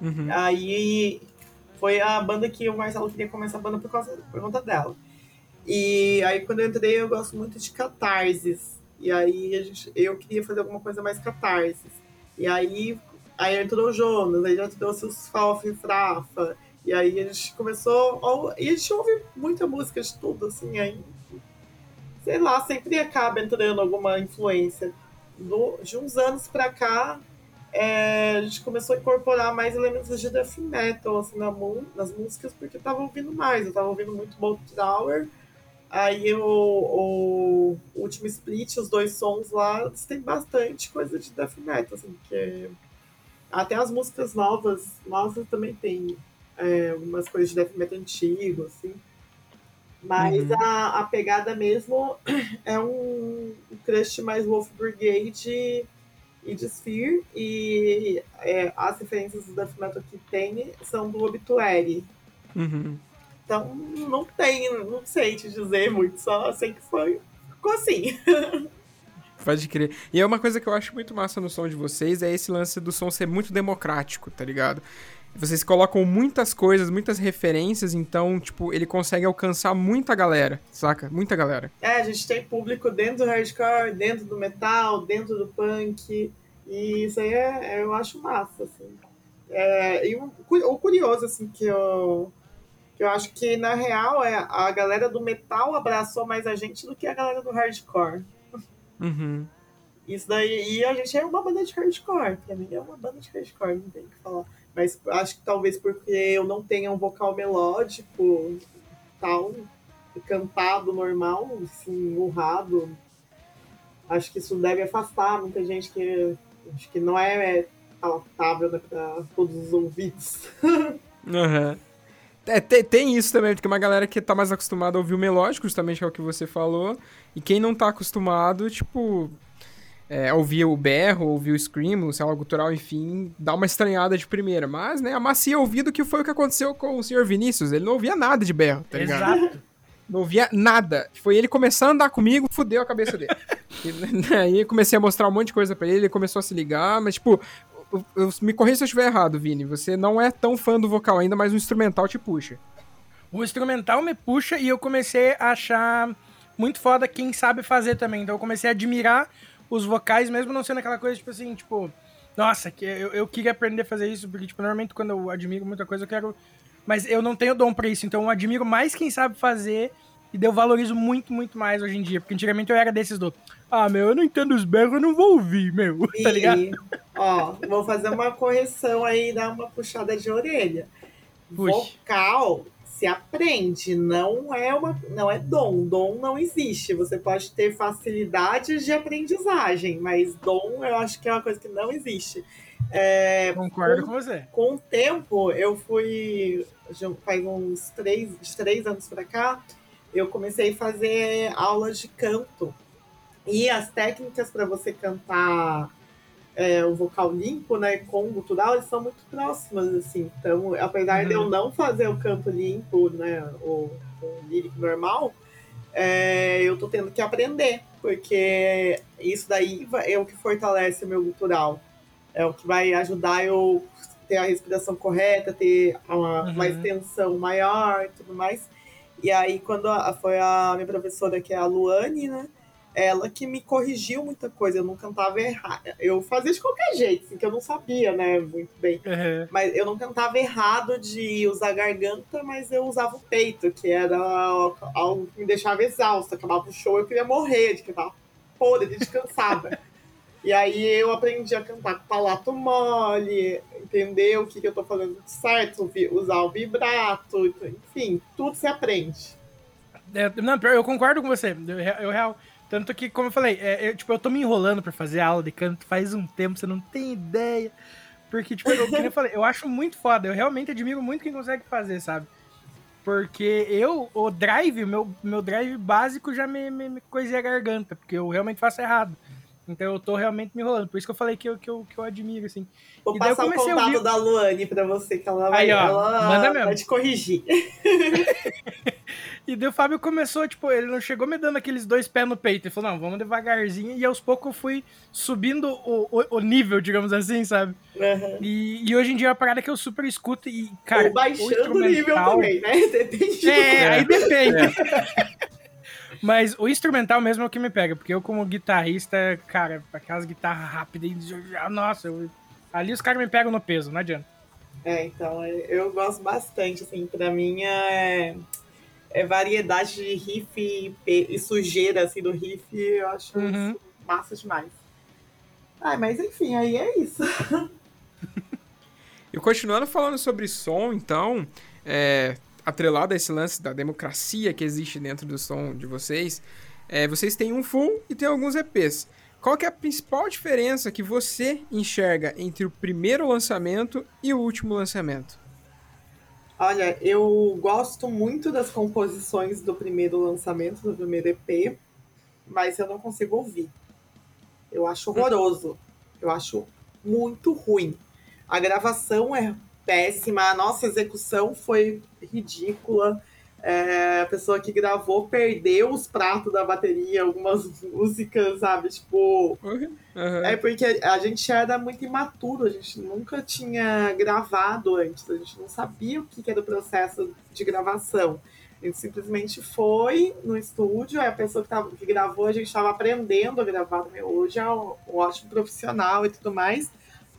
Uhum. Aí foi a banda que o Marcelo queria começar a banda por, causa, por conta dela. E aí quando eu entrei, eu gosto muito de catarses. E aí gente, eu queria fazer alguma coisa mais catarses. E aí, aí entrou o Jonas, aí já trouxe os Falf e Frafa. E aí a gente começou. E a gente ouve muita música de tudo, assim, aí. Sei lá, sempre acaba entrando alguma influência. Do, de uns anos pra cá, é, a gente começou a incorporar mais elementos de death metal assim, na, nas músicas, porque eu tava ouvindo mais. Eu tava ouvindo muito Bolt Tower. Aí o, o, último split, os dois sons lá, tem bastante coisa de death metal, assim, porque até as músicas novas, novas também tem é, umas coisas de death metal antigo, assim. Mas uhum. a, a pegada mesmo é um, um crush mais Wolf Brigade e de Sphere, e é, as referências do death metal que tem são do Obituary. Uhum. Então, não tem, não sei te dizer muito, só sei que foi. Ficou assim. Pode crer. E é uma coisa que eu acho muito massa no som de vocês, é esse lance do som ser muito democrático, tá ligado? Vocês colocam muitas coisas, muitas referências, então, tipo, ele consegue alcançar muita galera, saca? Muita galera. É, a gente tem público dentro do hardcore, dentro do metal, dentro do punk, e isso aí é, eu acho massa, assim. É, e o, o curioso, assim, que eu eu acho que, na real, é a galera do metal abraçou mais a gente do que a galera do hardcore. Uhum. Isso daí. E a gente é uma banda de hardcore. Pra mim é uma banda de hardcore, não tem o que falar. Mas acho que talvez porque eu não tenha um vocal melódico tal, cantado normal, assim, urrado. Acho que isso deve afastar muita gente que acho que não é palatável né, para todos os ouvidos. Uhum. É, tem, tem, isso também, porque uma galera que tá mais acostumada a ouvir o melódico, justamente que é o que você falou, e quem não tá acostumado, tipo. é, ouvir o berro, ouvir o scream, o celular gutural, enfim, dá uma estranhada de primeira. Mas, né, amacia ouvido que foi o que aconteceu com o senhor Vinícius. Ele não ouvia nada de berro, tá ligado? Exato. Não ouvia nada. Foi ele começando a andar comigo, fudeu a cabeça dele. e, aí comecei a mostrar um monte de coisa para ele, ele começou a se ligar, mas, tipo, me corrija se eu estiver errado, Vini. Você não é tão fã do vocal ainda, mas o instrumental te puxa. O instrumental me puxa e eu comecei a achar muito foda quem sabe fazer também. Então eu comecei a admirar os vocais, mesmo não sendo aquela coisa, tipo assim, tipo, nossa, que eu, eu queria aprender a fazer isso, porque, tipo, normalmente quando eu admiro muita coisa, eu quero. Mas eu não tenho dom pra isso, então eu admiro mais quem sabe fazer e eu valorizo muito, muito mais hoje em dia. Porque antigamente eu era desses do. Ah, meu, eu não entendo os berros, eu não vou ouvir, meu. E, tá ligado? Ó, vou fazer uma correção aí, dar uma puxada de orelha. Puxa. Vocal se aprende, não é uma, não é dom. Dom não existe. Você pode ter facilidades de aprendizagem, mas dom eu acho que é uma coisa que não existe. É, Concordo com, com, você. Com o tempo, eu fui faz uns três, três anos para cá, eu comecei a fazer aulas de canto. E as técnicas para você cantar é, o vocal limpo, né, com o gutural, eles são muito próximas, assim. Então, apesar uhum. de eu uhum. não fazer o canto limpo, né, o, o lírico normal, é, eu tô tendo que aprender, porque isso daí é o que fortalece o meu gutural. É o que vai ajudar eu ter a respiração correta, ter uma, uhum. uma extensão maior e tudo mais. E aí, quando a, foi a minha professora, que é a Luane, né, ela que me corrigiu muita coisa, eu não cantava errado. Eu fazia de qualquer jeito, assim, que eu não sabia, né, muito bem. Uhum. Mas eu não cantava errado de usar garganta, mas eu usava o peito, que era algo que me deixava exausta. Acabava o show, eu queria morrer, de que tava podre, de cansada. e aí eu aprendi a cantar com palato mole, entender o que, que eu tô fazendo certo, usar o vibrato, enfim, tudo se aprende. É, não, eu concordo com você. Eu, eu real tanto que, como eu falei, é, eu, tipo, eu tô me enrolando pra fazer aula de canto faz um tempo, você não tem ideia. Porque, tipo, eu, como eu falei, eu acho muito foda. Eu realmente admiro muito quem consegue fazer, sabe? Porque eu, o drive, meu, meu drive básico já me, me, me coisei a garganta, porque eu realmente faço errado. Então eu tô realmente me enrolando. Por isso que eu falei que eu, que eu, que eu admiro, assim. Vou e passar o contato ouvir... da Luane pra você, que ela vai, Aí, ó, ela manda mesmo. vai te corrigir. e daí o Fábio começou, tipo, ele não chegou me dando aqueles dois pés no peito. Ele falou, não, vamos devagarzinho. E aos poucos eu fui subindo o, o, o nível, digamos assim, sabe? Uhum. E, e, hoje em dia é uma parada que eu super escuto e, cara... Ou baixando o, o nível também, né? Depende. É, é. aí depende. É. Mas o instrumental mesmo é o que me pega, porque eu, como guitarrista, cara, aquelas guitarras rápidas, nossa, eu, ali os caras me pegam no peso, não adianta. É, então, eu gosto bastante, assim, pra mim é, é variedade de riff e, e, sujeira, assim, do riff, eu acho uhum. massa demais. Ah, mas enfim, aí é isso. e continuando falando sobre som, então, é, atrelado a esse lance da democracia que existe dentro do som de vocês, é, vocês têm um full e tem alguns EPs. Qual que é a principal diferença que você enxerga entre o primeiro lançamento e o último lançamento? Olha, eu gosto muito das composições do primeiro lançamento, do primeiro EP, mas eu não consigo ouvir. Eu acho horroroso. Eu acho muito ruim. A gravação é péssima, a nossa execução foi ridícula. É, a pessoa que gravou perdeu os pratos da bateria, algumas músicas, sabe? Tipo. Uhum. É porque a gente era muito imaturo, a gente nunca tinha gravado antes, a gente não sabia o que era o processo de gravação. A gente simplesmente foi no estúdio, aí a pessoa que, tava, que gravou, a gente estava aprendendo a gravar. Hoje é um, um ótimo profissional e tudo mais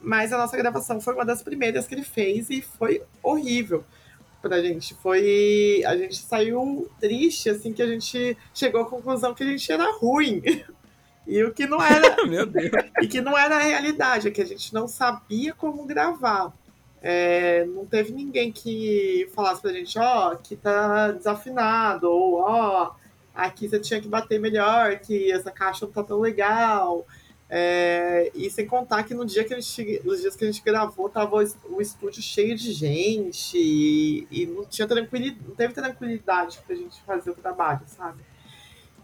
mas a nossa gravação foi uma das primeiras que ele fez e foi horrível pra gente. Foi. A gente saiu triste, assim, que a gente chegou à conclusão que a gente era ruim. E o que não era. Meu Deus. E que não era a realidade, é que a gente não sabia como gravar. É, não teve ninguém que falasse pra gente, ó, oh, aqui tá desafinado, ou ó, oh, aqui você tinha que bater melhor, que essa caixa não tá tão legal. É, e sem contar que no dia que a gente, nos dias que a gente gravou, tava o, estúdio cheio de gente e, e, não tinha tranquilidade, não teve tranquilidade pra gente fazer o trabalho, sabe?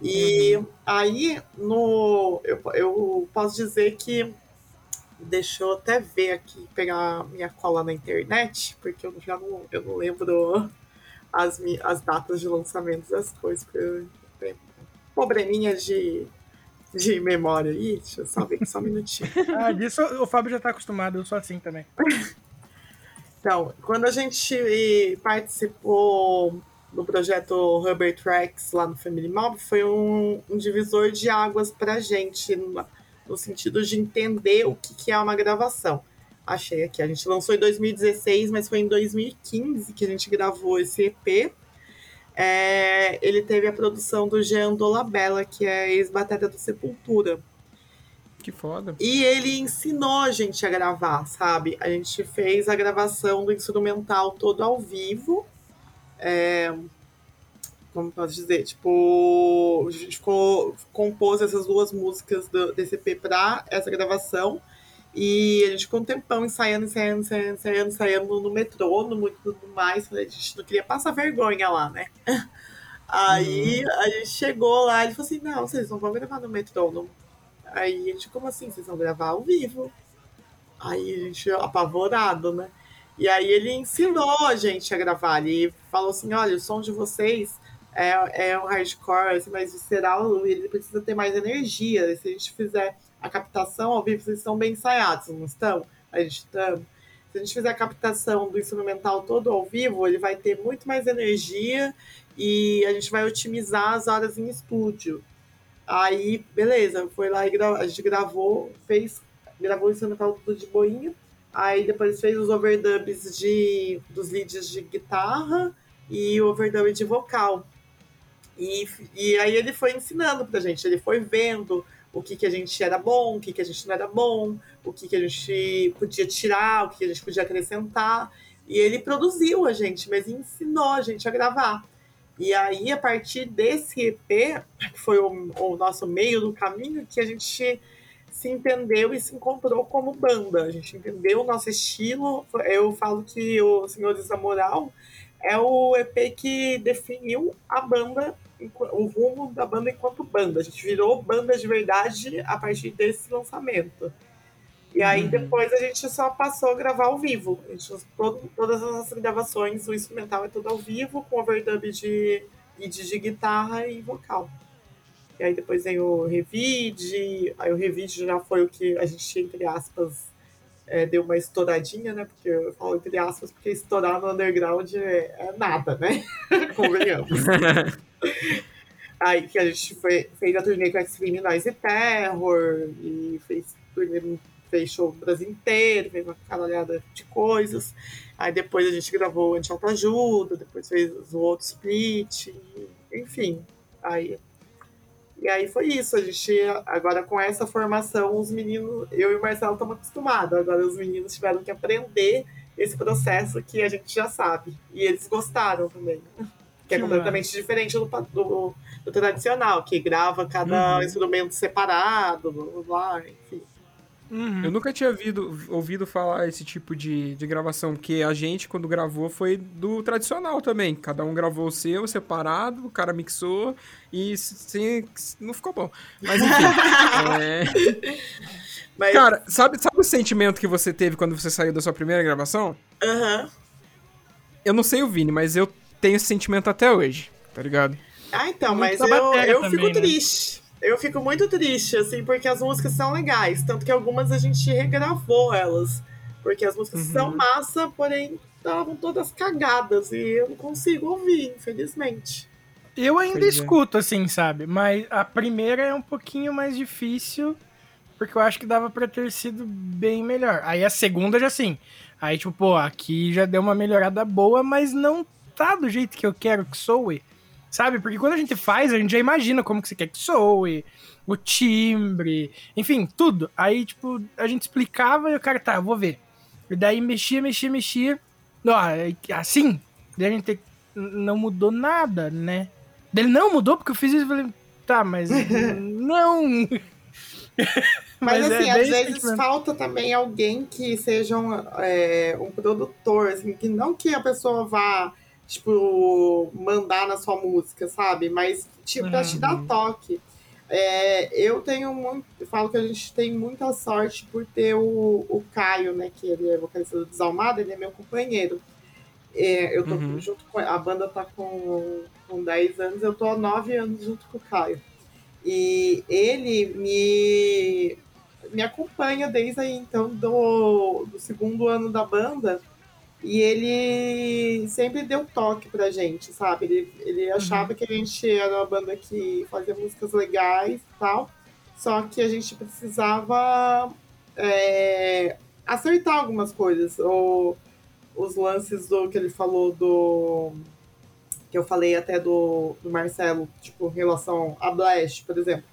E uhum. aí, no, eu, eu posso dizer que. Deixa eu até ver aqui, pegar minha cola na internet, porque eu já não, eu não lembro as, as datas de lançamento das coisas, porque eu probleminha de, de memória aí. Deixa eu só ver só um minutinho. ah, disso o Fábio já tá acostumado, eu sou assim também. Então, quando a gente participou do projeto Rubber Tracks lá no Family Mob, foi um, um divisor de águas pra gente, no, no sentido de entender o que, que é uma gravação. Achei aqui, a gente lançou em 2016, mas foi em 2015 que a gente gravou esse EP. É, ele teve a produção do Jean Dolabella, que é ex-batata do Sepultura. Que foda. E ele ensinou a gente a gravar, sabe? A gente fez a gravação do instrumental todo ao vivo. É... Como posso dizer? Tipo, a gente ficou, compôs essas duas músicas do, EP pra essa gravação. E a gente ficou um tempão ensaiando, ensaiando, ensaiando, ensaiando, ensaiando no metrônomo e tudo mais. A gente não queria passar vergonha lá, né? Aí uhum. a gente chegou lá e ele falou assim: não, vocês não vão gravar no metrônomo. Aí a gente, como assim? Vocês vão gravar ao vivo? Aí a gente, apavorado, né? E aí ele ensinou a gente a gravar. Ele falou assim: olha, o som de vocês é, é um hardcore, assim, mais visceral, ele precisa ter mais energia. Se a gente fizer a captação ao vivo, vocês estão bem ensaiados, não estão? A gente está. Se a gente fizer a captação do instrumental todo ao vivo, ele vai ter muito mais energia e a gente vai otimizar as horas em estúdio. Aí, beleza, foi lá e gra... a gente gravou, fez, gravou o instrumental tudo de boinha. Aí depois fez os overdubs de, dos leads de guitarra e o overdub de vocal. E, e aí ele foi ensinando pra gente, ele foi vendo o que, que a gente era bom, o que, que a gente não era bom, o que, que a gente podia tirar, o que, que a gente podia acrescentar. E ele produziu a gente, mas ensinou a gente a gravar. E aí, a partir desse EP, que foi o, o nosso meio do caminho, que a gente se entendeu e se encontrou como banda. A gente entendeu o nosso estilo. Eu falo que o Senhores da Moral é o EP que definiu a banda, o rumo da banda enquanto banda. A gente virou banda de verdade a partir desse lançamento. E aí uhum. depois a gente só passou a gravar ao vivo. A gente, todo, todas as nossas gravações, o instrumental é tudo ao vivo, com overdub de, de, de guitarra e vocal. E aí depois vem o Revide, aí o Revide já foi o que a gente, entre aspas, é, deu uma estouradinha, né? Porque eu falo entre aspas, porque estourar no underground é, é nada, né? Convenhamos. aí que a gente foi, fez a turnê com Extreme Noise Terror e fez turnê fez show no Brasil inteiro, fez uma caralhada de coisas. Aí depois a gente gravou Anti-Autoajuda, depois fez o outro split, enfim. Aí, e aí foi isso. A gente, agora com essa formação, os meninos, eu e o Marcelo estamos acostumados. Agora os meninos tiveram que aprender esse processo que a gente já sabe. E eles gostaram também. Que é completamente diferente do, do, do, tradicional, que grava cada uhum. instrumento separado, blá, enfim. Uhum. Eu nunca tinha ouvido, ouvido falar esse tipo de, de gravação, porque a gente, quando gravou, foi do tradicional também. Cada um gravou o seu separado, o cara mixou e sim, não ficou bom. Mas enfim. é... Mas... Cara, sabe, sabe o sentimento que você teve quando você saiu da sua primeira gravação? Aham. Uhum. Eu não sei o Vini, mas eu tenho esse sentimento até hoje, tá ligado? Ah, então, Muito mas eu, eu também, fico né? triste. Eu fico muito triste, assim, porque as músicas são legais. Tanto que algumas a gente regravou elas. Porque as músicas uhum. são massa, porém estavam todas cagadas. E eu não consigo ouvir, infelizmente. Eu ainda pois escuto, é. assim, sabe? Mas a primeira é um pouquinho mais difícil. Porque eu acho que dava pra ter sido bem melhor. Aí a segunda já assim. Aí, tipo, pô, aqui já deu uma melhorada boa, mas não tá do jeito que eu quero que soe. Sabe? Porque quando a gente faz, a gente já imagina como que você quer que soe, o timbre, enfim, tudo. Aí, tipo, a gente explicava e o cara, tá, vou ver. E daí mexia, mexia, mexia. Ó, é assim, daí a gente não mudou nada, né? Ele não mudou porque eu fiz isso e falei, tá, mas não. Mas, mas, assim, é às vezes falta também alguém que seja um, é, um produtor, assim, que não que a pessoa vá tipo, mandar na sua música, sabe? Mas, tipo, pra te dar toque. É, eu tenho muito. Eu falo que a gente tem muita sorte por ter o, o Caio, né? Que ele é vocalista do Desalmado, ele é meu companheiro. É, eu tô Uhum. junto com. A banda tá com, com 10 anos, eu tô há 9 anos junto com o Caio. E ele me, me acompanha desde aí, então, do, do segundo ano da banda. E ele sempre deu toque pra gente, sabe? Ele, ele achava que a gente era uma banda que fazia músicas legais e tal. Só que a gente precisava é, acertar algumas coisas. Ou os lances do que ele falou do. Que eu falei até do, do Marcelo, tipo, em relação a Blast, por exemplo.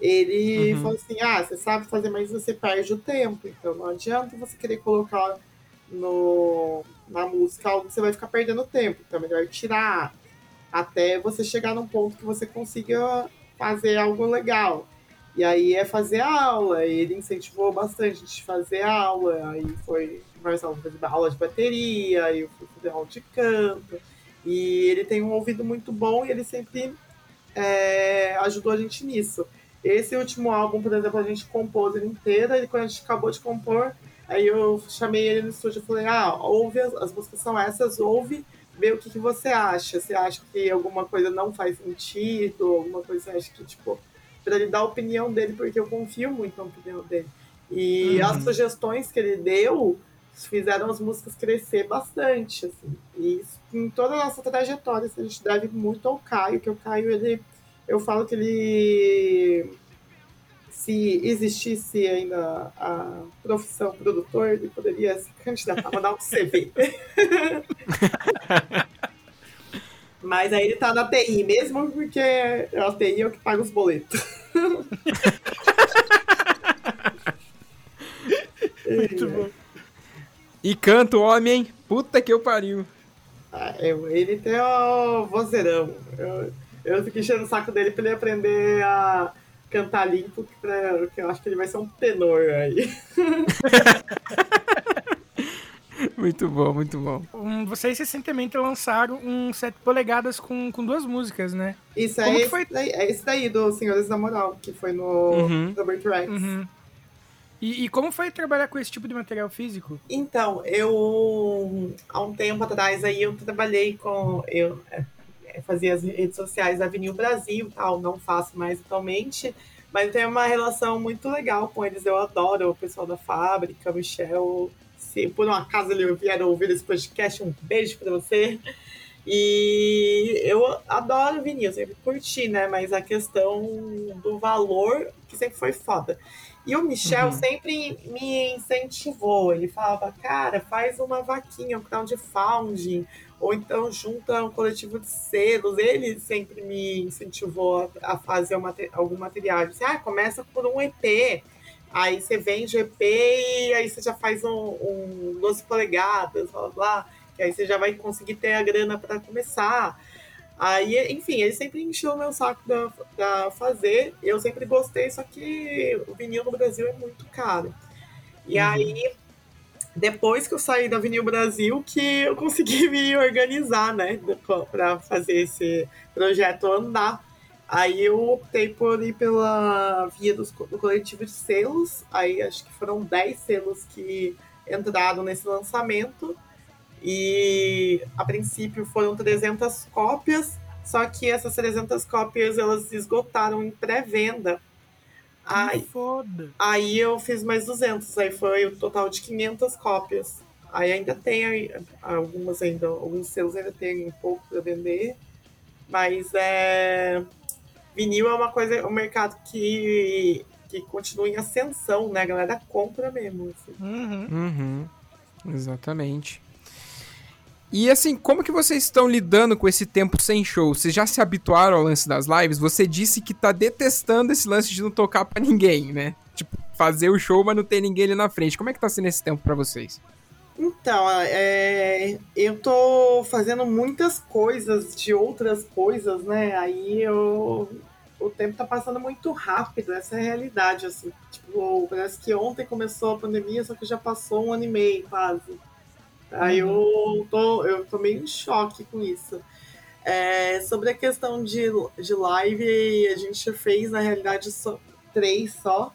Ele Uhum. falou assim: ah, você sabe fazer, mas você perde o tempo. Então não adianta você querer colocar no, na música algo que você vai ficar perdendo tempo. Então é melhor tirar até você chegar num ponto que você consiga fazer algo legal. E aí é fazer aula, ele incentivou bastante a gente fazer aula, aí foi fazer aula de bateria, aí eu fui fazer aula de canto. E ele tem um ouvido muito bom e ele sempre é, ajudou a gente nisso. Esse último álbum, por exemplo, a gente compôs ele inteiro, e quando a gente acabou de compor, aí eu chamei ele no estúdio e falei, ah, ouve, as, as músicas são essas, ouve, vê o que, que você acha. Você acha que alguma coisa não faz sentido, alguma coisa você acha que, tipo, para ele dar a opinião dele, porque eu confio muito na opinião dele. E Uhum. as sugestões que ele deu fizeram as músicas crescer bastante, assim. E isso, em toda a nossa trajetória, assim, a gente deve muito ao Caio, que o Caio, ele, eu falo que ele, se existisse ainda a profissão produtor, ele poderia se candidatar, mandar um CV. Mas aí ele tá na TI, mesmo porque a TI é o que paga os boletos. Muito bom. E canta o homem, hein? Puta que eu pariu. Ah, eu- ele tem o vozeirão. Eu, eu fico enchendo o saco dele pra ele aprender a cantar limpo, que, pra- que eu acho que ele vai ser um tenor aí. Muito bom, muito bom. Um, vocês recentemente lançaram um 7 polegadas com, com duas músicas, né? Isso é Como que esse, foi? daí, é esse daí do Senhores da Moral, que foi no Uhum. Robert Rex. Uhum. E, e como foi trabalhar com esse tipo de material físico? Então, eu há um tempo atrás aí eu trabalhei com eu é, é, fazia as redes sociais da Avenil Brasil, tal, não faço mais atualmente, mas tenho uma relação muito legal com eles. Eu adoro o pessoal da fábrica, o Michel. Se por um acaso ele vier ouvir esse podcast, um beijo para você. E eu adoro vinil, sempre curti, né? Mas a questão do valor que sempre foi foda. E o Michel Uhum. sempre me incentivou. Ele falava, cara, faz uma vaquinha, um crowdfunding, ou então junta um coletivo de selos. Ele sempre me incentivou a, fazer algum material. Disse, ah, começa por um EP. Aí você vende o EP e aí você já faz um, um 12 polegadas, blá blá blá. E aí você já vai conseguir ter a grana para começar. Aí, enfim, ele sempre encheu o meu saco pra fazer. Eu sempre gostei, só que o vinil no Brasil é muito caro. E Uhum. aí, depois que eu saí da Vinil Brasil, que eu consegui me organizar, né, para fazer esse projeto andar. Aí eu optei por ir pela via dos, do coletivo de selos. Aí acho que foram 10 selos que entraram nesse lançamento. E a princípio foram 300 cópias, só que essas 300 cópias elas esgotaram em pré-venda. Aí, foda. aí eu fiz mais 200, aí foi o total de 500 cópias. Aí ainda tem aí, algumas ainda, alguns selos ainda tem um pouco para vender, mas é vinil é uma coisa, um mercado que que continua em ascensão, né? A galera compra mesmo. Assim. Uhum. Uhum. Exatamente. E assim, como que vocês estão lidando com esse tempo sem show? Vocês já se habituaram ao lance das lives? Você disse que tá detestando esse lance de não tocar pra ninguém, né? Tipo, fazer o show, mas não ter ninguém ali na frente. Como é que tá sendo esse tempo pra vocês? Então, é, eu tô fazendo muitas coisas de outras coisas, né? Aí eu, o tempo tá passando muito rápido, essa é a realidade, assim. Tipo, parece que ontem começou a pandemia, só que já passou um ano e meio quase. Aí eu tô, eu tô meio em choque com isso. É, sobre a questão de, de live, a gente fez, na realidade, só, três só.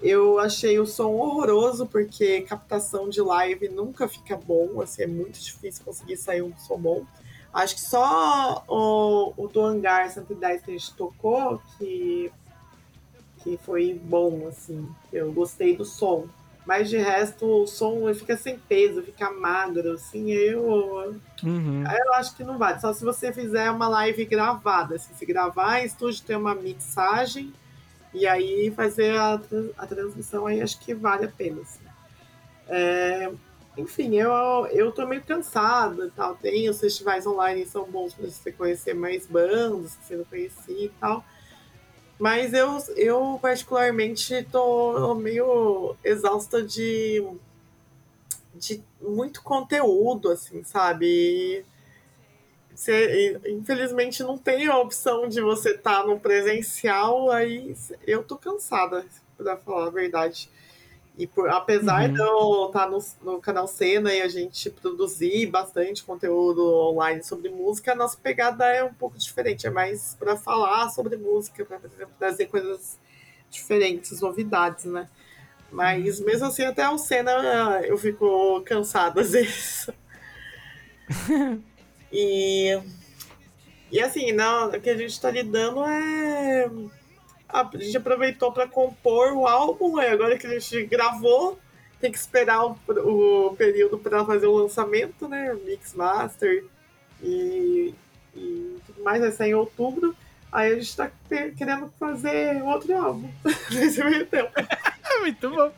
Eu achei o som horroroso, porque captação de live nunca fica bom, assim, é muito difícil conseguir sair um som bom. Acho que só o, o do Hangar 110 que a gente tocou, que, que foi bom, assim. Eu gostei do som. Mas de resto, o som fica sem peso, fica magro, assim, eu. Uhum. Eu acho que não vale. Só se você fizer uma live gravada. Assim, se gravar em estúdio, ter uma mixagem e aí fazer a, a transmissão, aí acho que vale a pena. Assim. É, enfim, eu, eu tô meio cansada e tal. Tem os festivais online são bons para você conhecer mais bandas que você não conhecia e tal. Mas eu, eu particularmente tô meio exausta de, de muito conteúdo, assim, sabe? Infelizmente não tem a opção de você estar tá no presencial, aí eu tô cansada, para falar a verdade. E por, apesar uhum. de eu estar tá no, no canal Cena e a gente produzir bastante conteúdo online sobre música, a nossa pegada é um pouco diferente. É mais para falar sobre música, para trazer coisas diferentes, novidades, né? Mas uhum. mesmo assim, até o Cena eu fico cansada às vezes. e, e assim, não, o que a gente está lidando é a gente aproveitou para compor o álbum, e agora que a gente gravou, tem que esperar o, o período para fazer o lançamento, né? Mix Master e, e tudo mais, vai sair em outubro. Aí a gente está querendo fazer outro álbum nesse meio tempo. Muito bom.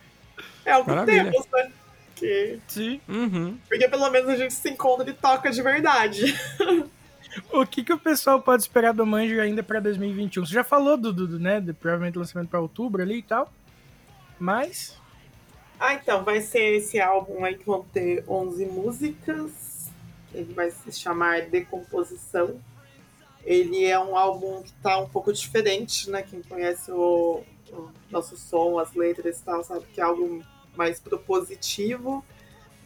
É o que temos, né? Que... Sim. Uhum. Porque pelo menos a gente se encontra e toca de verdade. o que, que o pessoal pode esperar do Manjo ainda para 2021? Você já falou do, do, né, do provavelmente lançamento para outubro ali e tal, mas... Ah, então, vai ser esse álbum aí que vão ter 11 músicas, ele vai se chamar Decomposição. Ele é um álbum que tá um pouco diferente, né, quem conhece o, o nosso som, as letras e tal, sabe que é algo mais propositivo,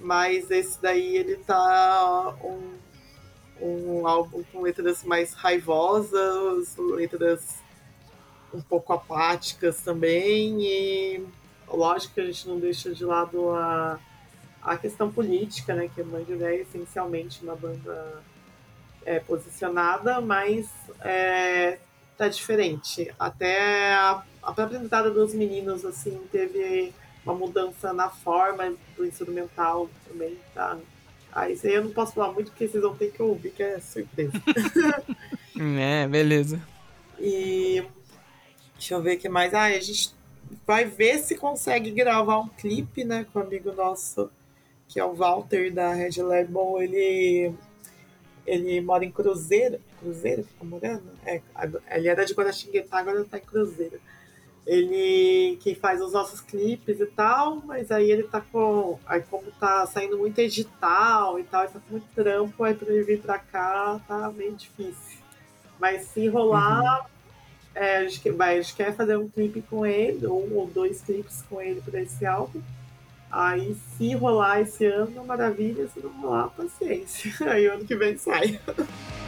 mas esse daí ele tá um um álbum com letras mais raivosas, letras um pouco apáticas também, e lógico que a gente não deixa de lado a, a questão política, né, que a Mandir é essencialmente uma banda é, posicionada, mas é, tá diferente. Até a, a própria entrada dos meninos, assim, teve uma mudança na forma do instrumental também, tá? Ah, isso aí eu não posso falar muito porque vocês vão ter que ouvir, que é surpresa. é, beleza. E deixa eu ver o que mais. Ah, a gente vai ver se consegue gravar um clipe, né, com um amigo nosso, que é o Walter da Red Label. Ele, ele mora em Cruzeiro. Cruzeiro que tá morando? É, ele era de Guaraxinguetá, agora tá em Cruzeiro ele que faz os nossos clipes e tal, mas aí ele tá com. Aí como tá saindo muito edital e tal, ele tá com muito trampo, aí pra ele vir pra cá tá meio difícil. Mas se rolar, uhum. é, a, gente, vai, a gente quer fazer um clipe com ele, um ou dois clipes com ele pra esse álbum. Aí se rolar esse ano, maravilha, se não rolar, paciência. Aí ano que vem sai.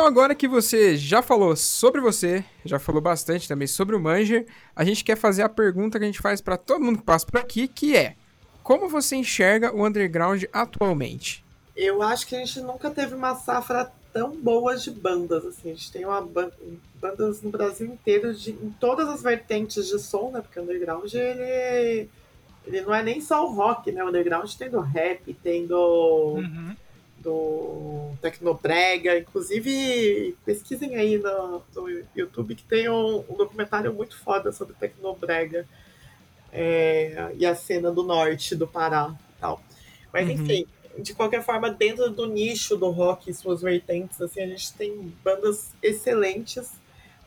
então agora que você já falou sobre você, já falou bastante também sobre o Manger, a gente quer fazer a pergunta que a gente faz para todo mundo que passa por aqui, que é: como você enxerga o underground atualmente? Eu acho que a gente nunca teve uma safra tão boa de bandas, assim, a gente tem uma bandas no Brasil inteiro de, em todas as vertentes de som, né? Porque o underground ele ele não é nem só o rock, né? O underground tem do rap, tem do. Uhum. Do Tecnobrega, inclusive pesquisem aí no, no YouTube que tem um, um, documentário muito foda sobre Tecnobrega é, e a cena do norte do Pará tal. Mas uhum. enfim, de qualquer forma, dentro do nicho do rock e suas vertentes, assim, a gente tem bandas excelentes.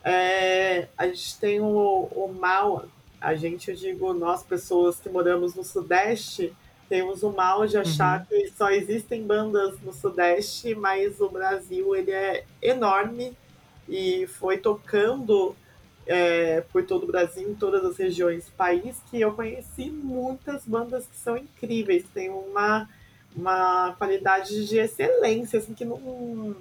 É, a gente tem o, o Mal, a gente, eu digo, nós, pessoas que moramos no Sudeste, temos o mal de achar uhum. que só existem bandas no Sudeste, mas o Brasil ele é enorme e foi tocando é, por todo o Brasil, em todas as regiões do país, que eu conheci muitas bandas que são incríveis, tem uma, uma qualidade de excelência, assim, que não,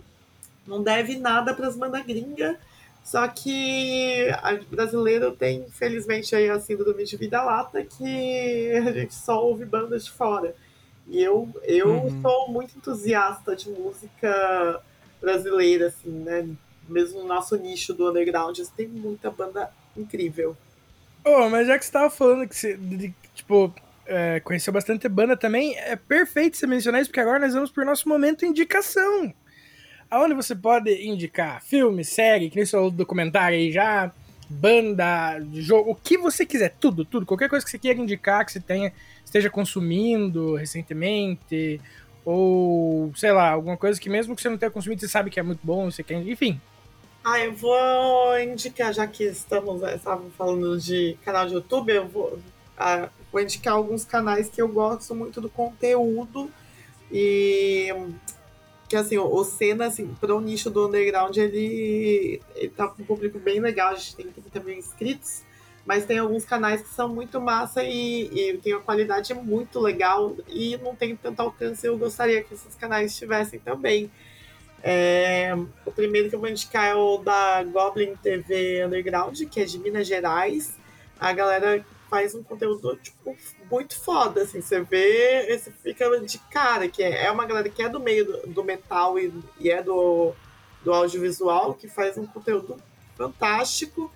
não deve nada para as bandas gringas só que a brasileiro tem, infelizmente, aí a síndrome de vida-lata que a gente só ouve bandas de fora. E eu, eu uhum. sou muito entusiasta de música brasileira, assim, né? Mesmo no nosso nicho do underground, tem muita banda incrível. Oh, mas já que você tava falando que você, de, tipo, é, conheceu bastante banda também, é perfeito você mencionar isso, porque agora nós vamos pro nosso momento indicação aonde você pode indicar? Filme, série, que nem seu documentário aí já, banda, jogo, o que você quiser, tudo, tudo, qualquer coisa que você queira indicar, que você tenha, esteja consumindo recentemente, ou sei lá, alguma coisa que mesmo que você não tenha consumido, você sabe que é muito bom, você quer, enfim. Ah, eu vou indicar, já que estamos, estavam falando de canal de YouTube, eu vou, ah, vou indicar alguns canais que eu gosto muito do conteúdo. E que assim, o Senna, assim, para o nicho do underground, ele, ele tá com um público bem legal, a gente tem 30 mil inscritos, mas tem alguns canais que são muito massa e, e tem uma qualidade muito legal e não tem tanto alcance, eu gostaria que esses canais tivessem também. É, o primeiro que eu vou indicar é o da Goblin TV Underground, que é de Minas Gerais. A galera faz um conteúdo, tipo, muito foda, assim. Você vê, você fica de cara, que é, é uma galera que é do meio do, do metal e, e, é do, do audiovisual, que faz um conteúdo fantástico.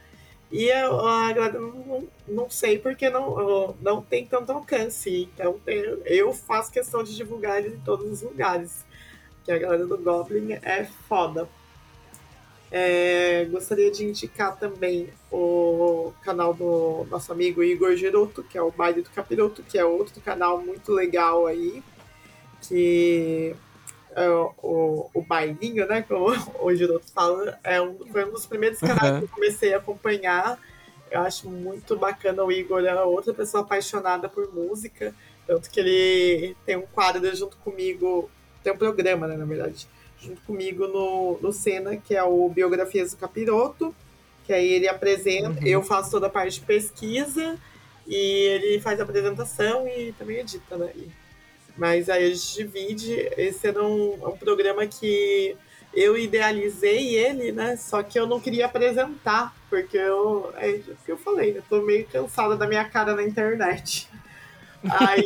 E a, a galera não, não sei porque não, não tem tanto alcance. Então eu faço questão de divulgar eles em todos os lugares. Que a galera do Goblin é foda. É, gostaria de indicar também o canal do nosso amigo Igor Giroto, que é o Baile do Capiroto, que é outro canal muito legal aí, que é o, o, o bailinho, né, como o Giroto fala, é um, foi um dos primeiros canais uhum. que eu comecei a acompanhar. Eu acho muito bacana o Igor, é outra pessoa apaixonada por música, tanto que ele tem um quadro junto comigo, tem um programa, né, na verdade, junto comigo no, no Senna, que é o Biografias do Capiroto, que aí ele apresenta, uhum. eu faço toda a parte de pesquisa e ele faz a apresentação e também edita, né? E, mas aí a gente divide, esse era um, um programa que eu idealizei ele, né? Só que eu não queria apresentar, porque eu, é o que eu falei, né? Tô meio cansada da minha cara na internet. Aí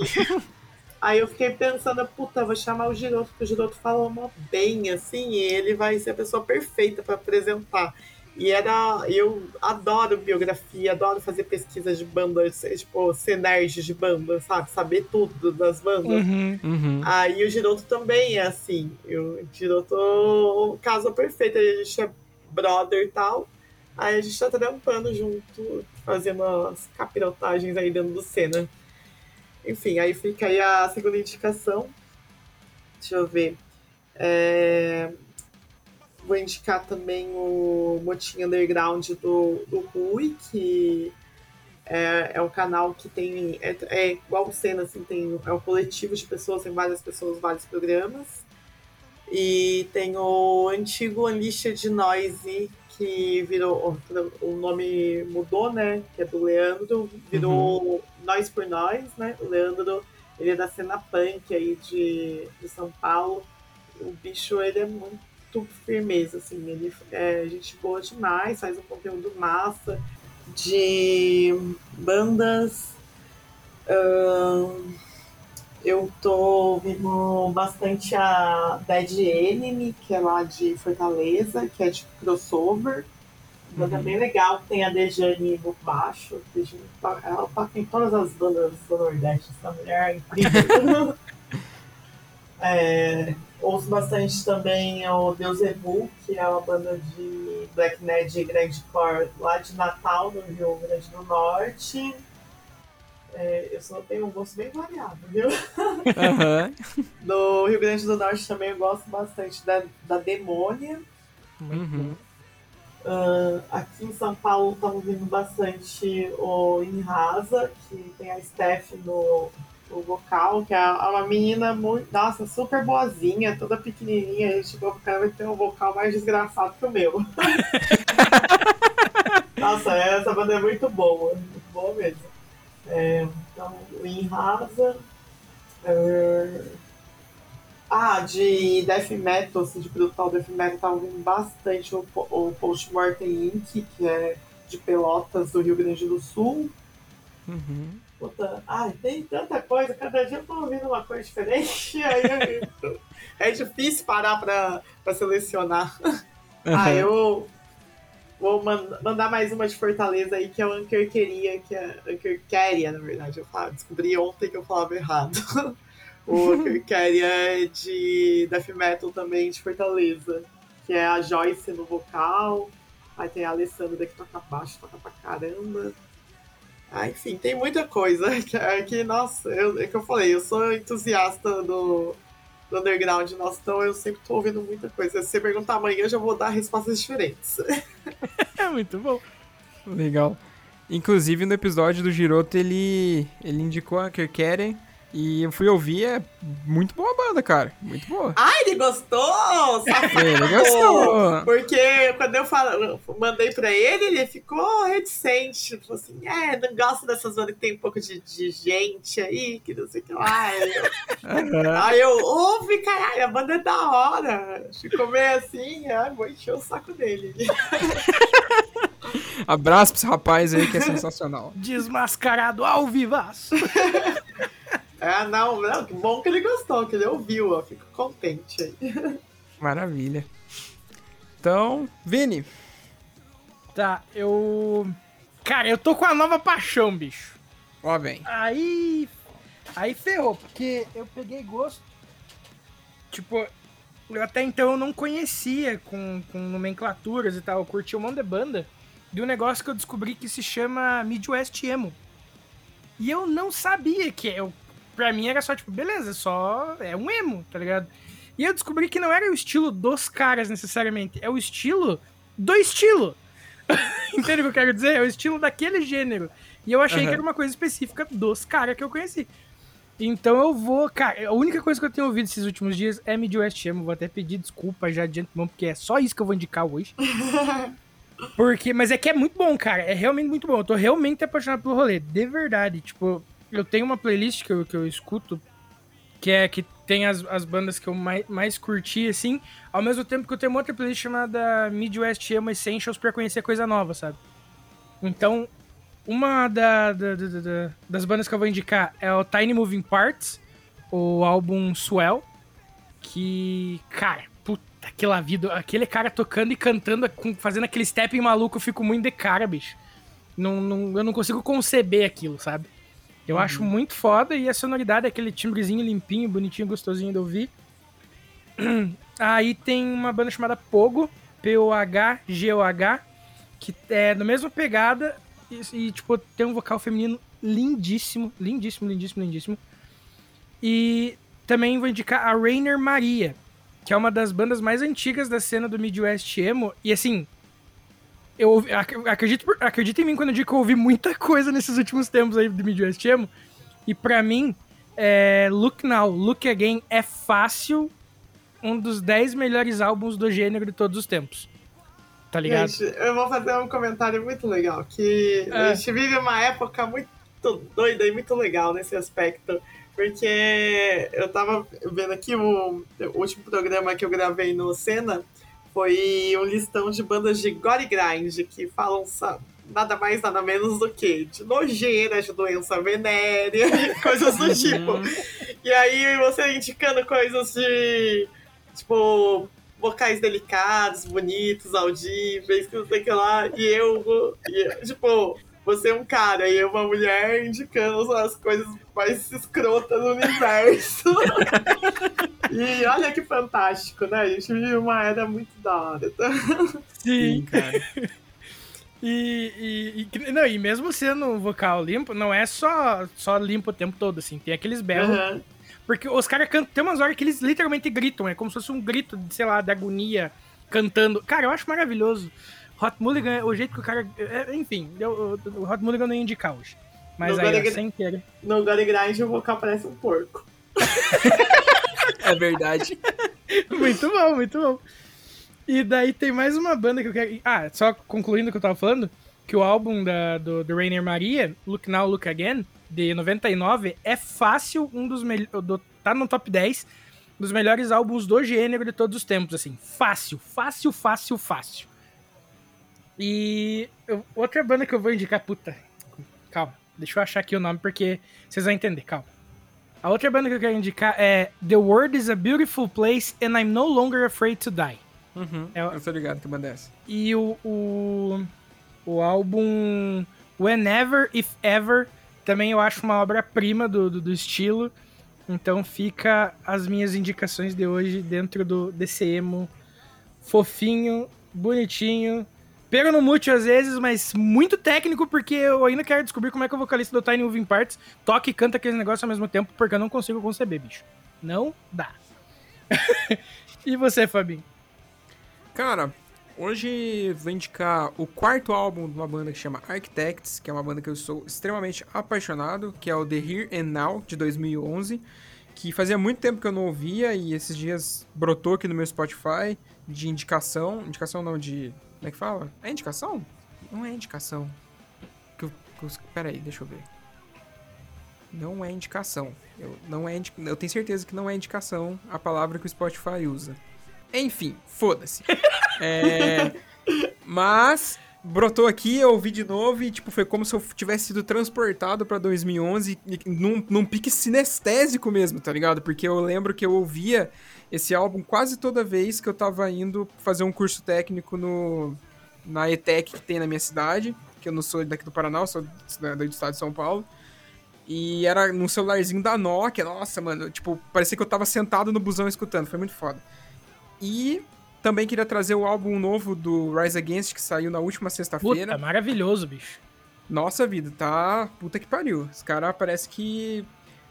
Aí eu fiquei pensando, puta, vou chamar o Giroto, porque o Giroto fala uma bem, assim, e ele vai ser a pessoa perfeita para apresentar. E era. Eu adoro biografia, adoro fazer pesquisas de bandas, tipo, ser nerd de banda, sabe? Saber tudo das bandas. Uhum, uhum. Aí o Giroto também é assim. O Giroto, casa perfeita, a gente é brother e tal. Aí a gente tá trampando junto, fazendo as capirotagens aí dentro do cena. Enfim, aí fica aí a segunda indicação. Deixa eu ver. É... Vou indicar também o Motinho Underground do, do Rui, que é, é um canal que tem. É, é igual o Senna, assim, tem, é um coletivo de pessoas, tem várias pessoas, vários programas. E tem o antigo Unleashed Noise, que virou. O nome mudou, né? Que é do Leandro, virou uhum. Nós por Nós, né? O Leandro, ele é da cena punk aí de, de São Paulo. O bicho, ele é muito firmeza, assim. Ele é gente boa demais, faz um conteúdo massa de bandas. Eu tô ouvindo bastante a Dead Enemy, que é lá de Fortaleza, que é de crossover. banda uhum. bem legal, tem a Dejane no baixo, Dejane, ela toca em todas as bandas do Nordeste, essa mulher é incrível. é, ouço bastante também o Deus Evu, que é uma banda de black Ned grindcore lá de Natal, no Rio Grande do Norte. É, eu só tenho um gosto bem variado, viu? Uhum. no Rio Grande do Norte também eu gosto bastante da, da Demônia. Uhum. Uh, aqui em São Paulo estamos ouvindo bastante o Inrasa, que tem a Steph no, no vocal, que é uma menina muito, nossa, super boazinha, toda pequenininha. A gente chegou pro cara vai ter um vocal mais desgraçado que o meu. nossa, essa banda é muito boa, muito boa mesmo. É, então, o Inrasa. É, ah, de death metal, assim, de brutal death metal, tava ouvindo bastante o, o Postmortem Inc., que é de Pelotas, do Rio Grande do Sul. Uhum. Puta, ai, tem tanta coisa, cada dia eu tô ouvindo uma coisa diferente, aí é difícil parar pra, pra selecionar. Uhum. Ah, eu vou mandar mais uma de Fortaleza aí, que é o Ankerqueria, que é Ankerqueria, na verdade, eu falo, descobri ontem que eu falava errado. O que é de death metal também de Fortaleza, que é a Joyce no vocal. Aí tem a Alessandra que toca baixo, toca pra caramba. Ah, enfim, tem muita coisa que, que nossa, eu, é que eu falei, eu sou entusiasta do, do underground, nossa, então eu sempre tô ouvindo muita coisa. Se você perguntar amanhã, eu já vou dar respostas diferentes. é muito bom. Legal. Inclusive, no episódio do Giroto, ele, ele indicou a Kerkeren e eu fui ouvir, é muito boa a banda, cara. Muito boa. Ai, ele gostou! Safado! ele gostou! Porque quando eu falo, mandei pra ele, ele ficou reticente. Falou assim: é, não gosto dessas bandas que tem um pouco de, de gente aí, que não sei o que lá. Aí eu, uhum. aí eu ouve, caralho, a banda é da hora. Ficou meio assim, ai, vou encher o saco dele. Abraço pra esse rapaz aí que é sensacional. Desmascarado ao vivaço. É, não, não, que bom que ele gostou, que ele ouviu, ó. Fico contente aí. Maravilha. Então, Vini. Tá, eu. Cara, eu tô com a nova paixão, bicho. Ó, bem. Aí. Aí ferrou, porque eu peguei gosto. Tipo, eu até então eu não conhecia com, com nomenclaturas e tal. Eu curti um monte de banda de um negócio que eu descobri que se chama Midwest Emo. E eu não sabia que eu pra mim era só, tipo, beleza, só é um emo, tá ligado? E eu descobri que não era o estilo dos caras necessariamente, é o estilo do estilo. Entende o que eu quero dizer? É o estilo daquele gênero. E eu achei uhum. que era uma coisa específica dos caras que eu conheci. Então eu vou, cara, a única coisa que eu tenho ouvido esses últimos dias é Midwest Emo. Vou até pedir desculpa já de antemão, porque é só isso que eu vou indicar hoje. porque, mas é que é muito bom, cara. É realmente muito bom. Eu tô realmente apaixonado pelo rolê. De verdade. Tipo, eu tenho uma playlist que eu, que eu escuto, que é que tem as, as bandas que eu mais, mais curti, assim, ao mesmo tempo que eu tenho uma outra playlist chamada Midwest Emo Essentials pra conhecer coisa nova, sabe? Então, uma da, da, da, da, das bandas que eu vou indicar é o Tiny Moving Parts, o álbum Swell, que, cara, puta, aquele vida, aquele cara tocando e cantando, fazendo aquele step maluco, eu fico muito de cara, bicho. Não, não, eu não consigo conceber aquilo, sabe? Eu uhum. acho muito foda e a sonoridade é aquele timbrezinho limpinho, bonitinho, gostosinho de ouvir. Aí tem uma banda chamada Pogo, P-O-H-G-O-H, que é na mesma pegada e, e, tipo, tem um vocal feminino lindíssimo, lindíssimo, lindíssimo, lindíssimo. E também vou indicar a Rainer Maria, que é uma das bandas mais antigas da cena do Midwest Emo. E assim, eu acredito, acredito em mim quando eu digo que eu ouvi muita coisa nesses últimos tempos aí do Midwest Emo. E para mim, é, Look Now, Look Again é fácil um dos 10 melhores álbuns do gênero de todos os tempos. Tá ligado? Gente, eu vou fazer um comentário muito legal. Que é. a gente vive uma época muito doida e muito legal nesse aspecto. Porque eu tava vendo aqui o, o último programa que eu gravei no Cena foi um listão de bandas de gore grind que falam nada mais, nada menos do que de nojeira, de doença venérea, coisas do tipo. E aí você indicando coisas de tipo vocais delicados, bonitos, audíveis, que não sei o que lá. E eu, e tipo, você é um cara e eu uma mulher indicando as coisas mais escrotas do universo. e olha que fantástico, né? A gente vive uma era muito da hora. Sim, cara. E, e, e, não, e mesmo sendo vocal limpo, não é só, só limpo o tempo todo, assim. Tem aqueles berros. Uhum. Porque os caras cantam. Tem umas horas que eles literalmente gritam, é como se fosse um grito, de, sei lá, de agonia cantando. Cara, eu acho maravilhoso. Hot Mulligan, o jeito que o cara. É, enfim, eu, o Hot Mulligan não ia indicar hoje. Mas no aí, sem querer. No God Grind o vocal parece um porco. é verdade. muito bom, muito bom. E daí tem mais uma banda que eu quero. Ah, só concluindo o que eu tava falando, que o álbum da, do, do Rainer Maria, Look Now, Look Again, de 99, é fácil um dos melhores. Tá no top 10 dos melhores álbuns do gênero de todos os tempos, assim. Fácil, fácil, fácil, fácil. E eu, outra banda que eu vou indicar, puta. Calma, deixa eu achar aqui o nome porque vocês vão entender, calma. A outra banda que eu quero indicar é The World is a Beautiful Place and I'm No Longer Afraid to Die. Uhum, é, eu tô ligado que banda é essa. E o, o, o álbum Whenever, If Ever, também eu acho uma obra-prima do, do, do, estilo. Então fica as minhas indicações de hoje dentro do desse emo fofinho, bonitinho, Pega no mute às vezes, mas muito técnico, porque eu ainda quero descobrir como é que o vocalista do Tiny Moving Parts toca e canta aquele negócio ao mesmo tempo, porque eu não consigo conceber, bicho. Não dá. e você, Fabinho? Cara, hoje vou indicar o quarto álbum de uma banda que chama Architects, que é uma banda que eu sou extremamente apaixonado, que é o The Here and Now, de 2011, que fazia muito tempo que eu não ouvia e esses dias brotou aqui no meu Spotify de indicação, indicação não, de como é que fala? É indicação? Não é indicação. Que, que, peraí, deixa eu ver. Não é indicação. Eu, não é indi eu tenho certeza que não é indicação a palavra que o Spotify usa. Enfim, foda-se. é, mas brotou aqui, eu ouvi de novo e tipo foi como se eu tivesse sido transportado para 2011 num, num pique sinestésico mesmo, tá ligado? Porque eu lembro que eu ouvia esse álbum quase toda vez que eu tava indo fazer um curso técnico no, na ETEC que tem na minha cidade, que eu não sou daqui do Paraná, sou do estado de São Paulo. E era num celularzinho da Nokia, nossa, mano, tipo, parecia que eu tava sentado no busão escutando, foi muito foda. E também queria trazer o álbum novo do Rise Against, que saiu na última sexta-feira. Puta, maravilhoso, bicho. Nossa vida, tá. Puta que pariu. Os caras parece que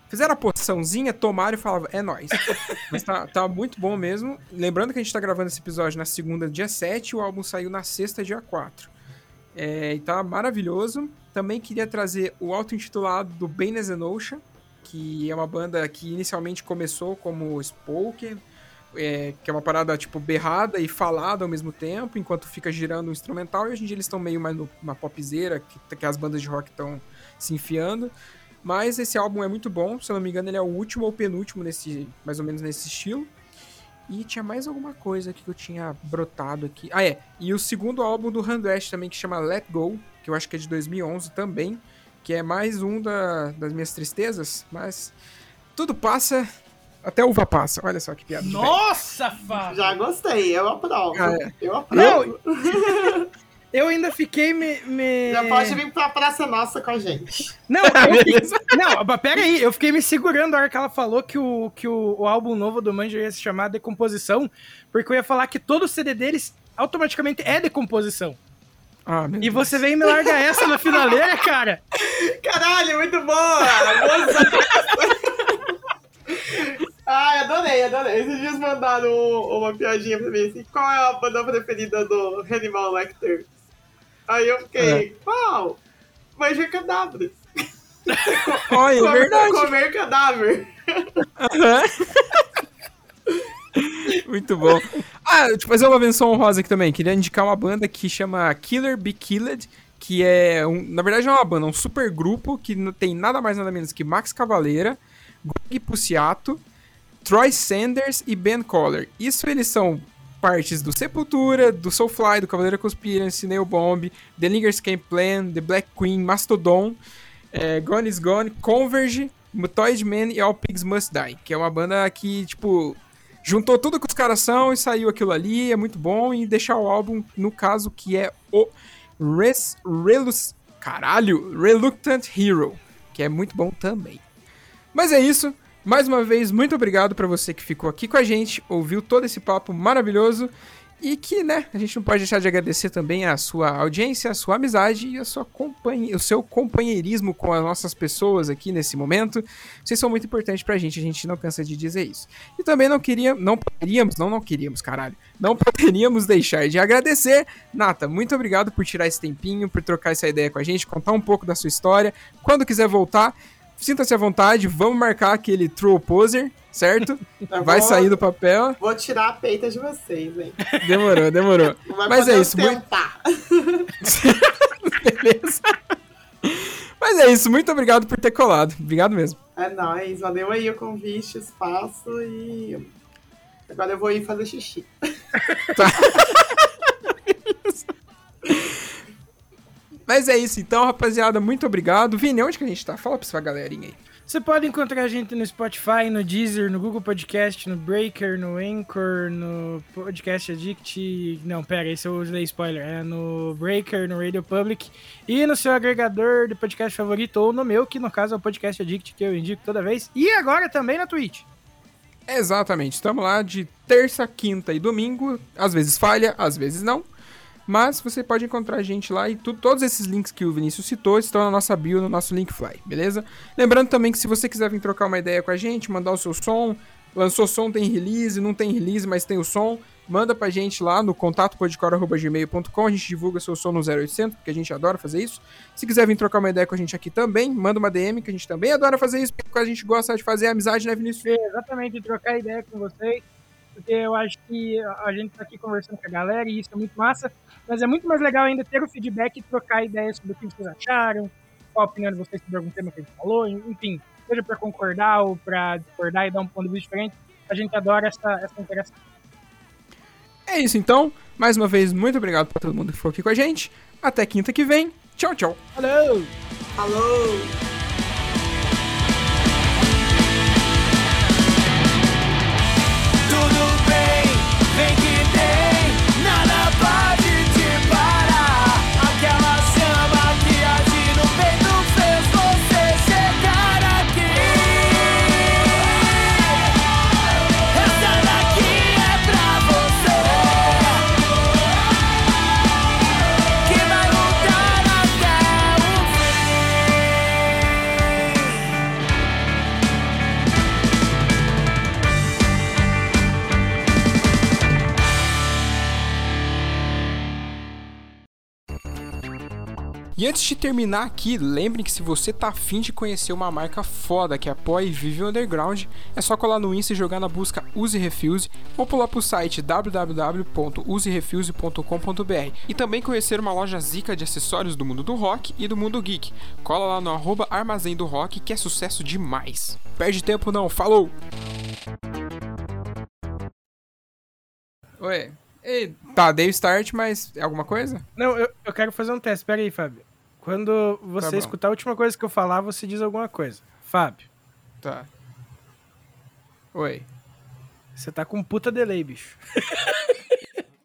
Fizeram a porçãozinha, tomaram e falavam, é nóis. Mas tá, tá muito bom mesmo. Lembrando que a gente tá gravando esse episódio na segunda, dia 7, o álbum saiu na sexta, dia 4. É, e tá maravilhoso. Também queria trazer o auto-intitulado do Bane as an Ocean, que é uma banda que inicialmente começou como spoken, é, que é uma parada tipo berrada e falada ao mesmo tempo, enquanto fica girando o instrumental, e hoje em dia eles estão meio mais numa popzeira, que, que as bandas de rock estão se enfiando. Mas esse álbum é muito bom, se eu não me engano, ele é o último ou penúltimo nesse, mais ou menos nesse estilo. E tinha mais alguma coisa que eu tinha brotado aqui. Ah, é. E o segundo álbum do Handwest também, que chama Let Go, que eu acho que é de 2011 também, que é mais um da, das minhas tristezas, mas tudo passa, até uva passa. Olha só que piada. Nossa, Fábio! Já gostei, eu aprovo. Ah, é. Eu aprovo. Não, Eu ainda fiquei me, me, Já pode vir pra Praça Nossa com a gente. Não, eu, não, pera aí, eu fiquei me segurando a hora que ela falou que o, que o, o álbum novo do Manja ia se chamar Decomposição, porque eu ia falar que todo CD deles automaticamente é decomposição. Ah, e Deus. você vem e me larga essa na finaleira, cara? Caralho, muito boa! Ai, adorei, adorei. Esses dias mandaram uma piadinha pra mim assim: qual é a banda preferida do Hannibal Lecter? Aí eu fiquei, é. qual? Mas é cadáver. Olha, é verdade. Comer cadáver. Muito bom. Ah, deixa eu fazer uma menção honrosa aqui também. Queria indicar uma banda que chama Killer Be Killed, que é, um, na verdade, é uma banda, um super grupo que não tem nada mais nada menos que Max Cavaleira, Greg Puciato, Troy Sanders e Ben Coller. Isso eles são partes do Sepultura, do Soulfly, do Cavaleiro Conspiracy, Nail Bomb, The Lingers Camp Plan, The Black Queen, Mastodon, é, Gone is Gone, Converge, Mutoid Man e All Pigs Must Die, que é uma banda que, tipo, juntou tudo que os caras são e saiu aquilo ali, é muito bom. E deixar o álbum, no caso, que é o Res, Relus, caralho, Reluctant Hero, que é muito bom também. Mas é isso. Mais uma vez, muito obrigado para você que ficou aqui com a gente, ouviu todo esse papo maravilhoso. E que, né, a gente não pode deixar de agradecer também a sua audiência, a sua amizade e a sua companhia, o seu companheirismo com as nossas pessoas aqui nesse momento. Vocês são muito importantes pra gente, a gente não cansa de dizer isso. E também não queria, não poderíamos, não, não queríamos, caralho. Não poderíamos deixar de agradecer. Nata, muito obrigado por tirar esse tempinho, por trocar essa ideia com a gente, contar um pouco da sua história. Quando quiser voltar, sinta-se à vontade, vamos marcar aquele True Poser, certo? Vai vou, sair do papel. Vou tirar a peita de vocês, hein? Demorou, demorou. Mas é isso. Tentar. Muito... Beleza. Mas é isso, muito obrigado por ter colado. Obrigado mesmo. É nóis, valeu aí o convite, o espaço e. Agora eu vou ir fazer xixi. Tá. Mas é isso então, rapaziada. Muito obrigado. Vini, onde que a gente tá? Fala pra sua galerinha aí. Você pode encontrar a gente no Spotify, no Deezer, no Google Podcast, no Breaker, no Anchor, no Podcast Addict. Não, pera, esse eu usei spoiler. É no Breaker, no Radio Public e no seu agregador de podcast favorito ou no meu, que no caso é o Podcast Addict, que eu indico toda vez. E agora também na Twitch. Exatamente, estamos lá de terça, quinta e domingo. Às vezes falha, às vezes não. Mas você pode encontrar a gente lá e tu, todos esses links que o Vinícius citou estão na nossa bio, no nosso Linkfly, beleza? Lembrando também que se você quiser vir trocar uma ideia com a gente, mandar o seu som, lançou som, tem release, não tem release, mas tem o som, manda pra gente lá no contatopodcore.gmail.com, a gente divulga seu som no 0800, porque a gente adora fazer isso. Se quiser vir trocar uma ideia com a gente aqui também, manda uma DM, que a gente também adora fazer isso, porque a gente gosta de fazer amizade, né, Vinícius? É, exatamente, trocar ideia com vocês, porque eu acho que a gente tá aqui conversando com a galera e isso é muito massa. Mas é muito mais legal ainda ter o feedback e trocar ideias sobre o que vocês acharam, qual a opinião de vocês sobre algum tema que a gente falou, enfim, seja para concordar ou para discordar e dar um ponto de vista diferente. A gente adora essa, essa interação. É isso então. Mais uma vez, muito obrigado para todo mundo que ficou aqui com a gente. Até quinta que vem. Tchau, tchau. Falou! Falou! E antes de terminar aqui, lembre que se você tá afim de conhecer uma marca foda que apoia e vive o underground, é só colar no Insta e jogar na busca Use Refuse ou pular pro site www.userefuse.com.br e também conhecer uma loja zica de acessórios do mundo do rock e do mundo geek. Cola lá no arroba Armazém do Rock que é sucesso demais. Perde tempo não, falou! Oi. E, tá, dei o start, mas alguma coisa? Não, eu, eu quero fazer um teste. Pera aí, Fábio. Quando você tá escutar a última coisa que eu falar, você diz alguma coisa. Fábio. Tá. Oi. Você tá com um puta delay, bicho.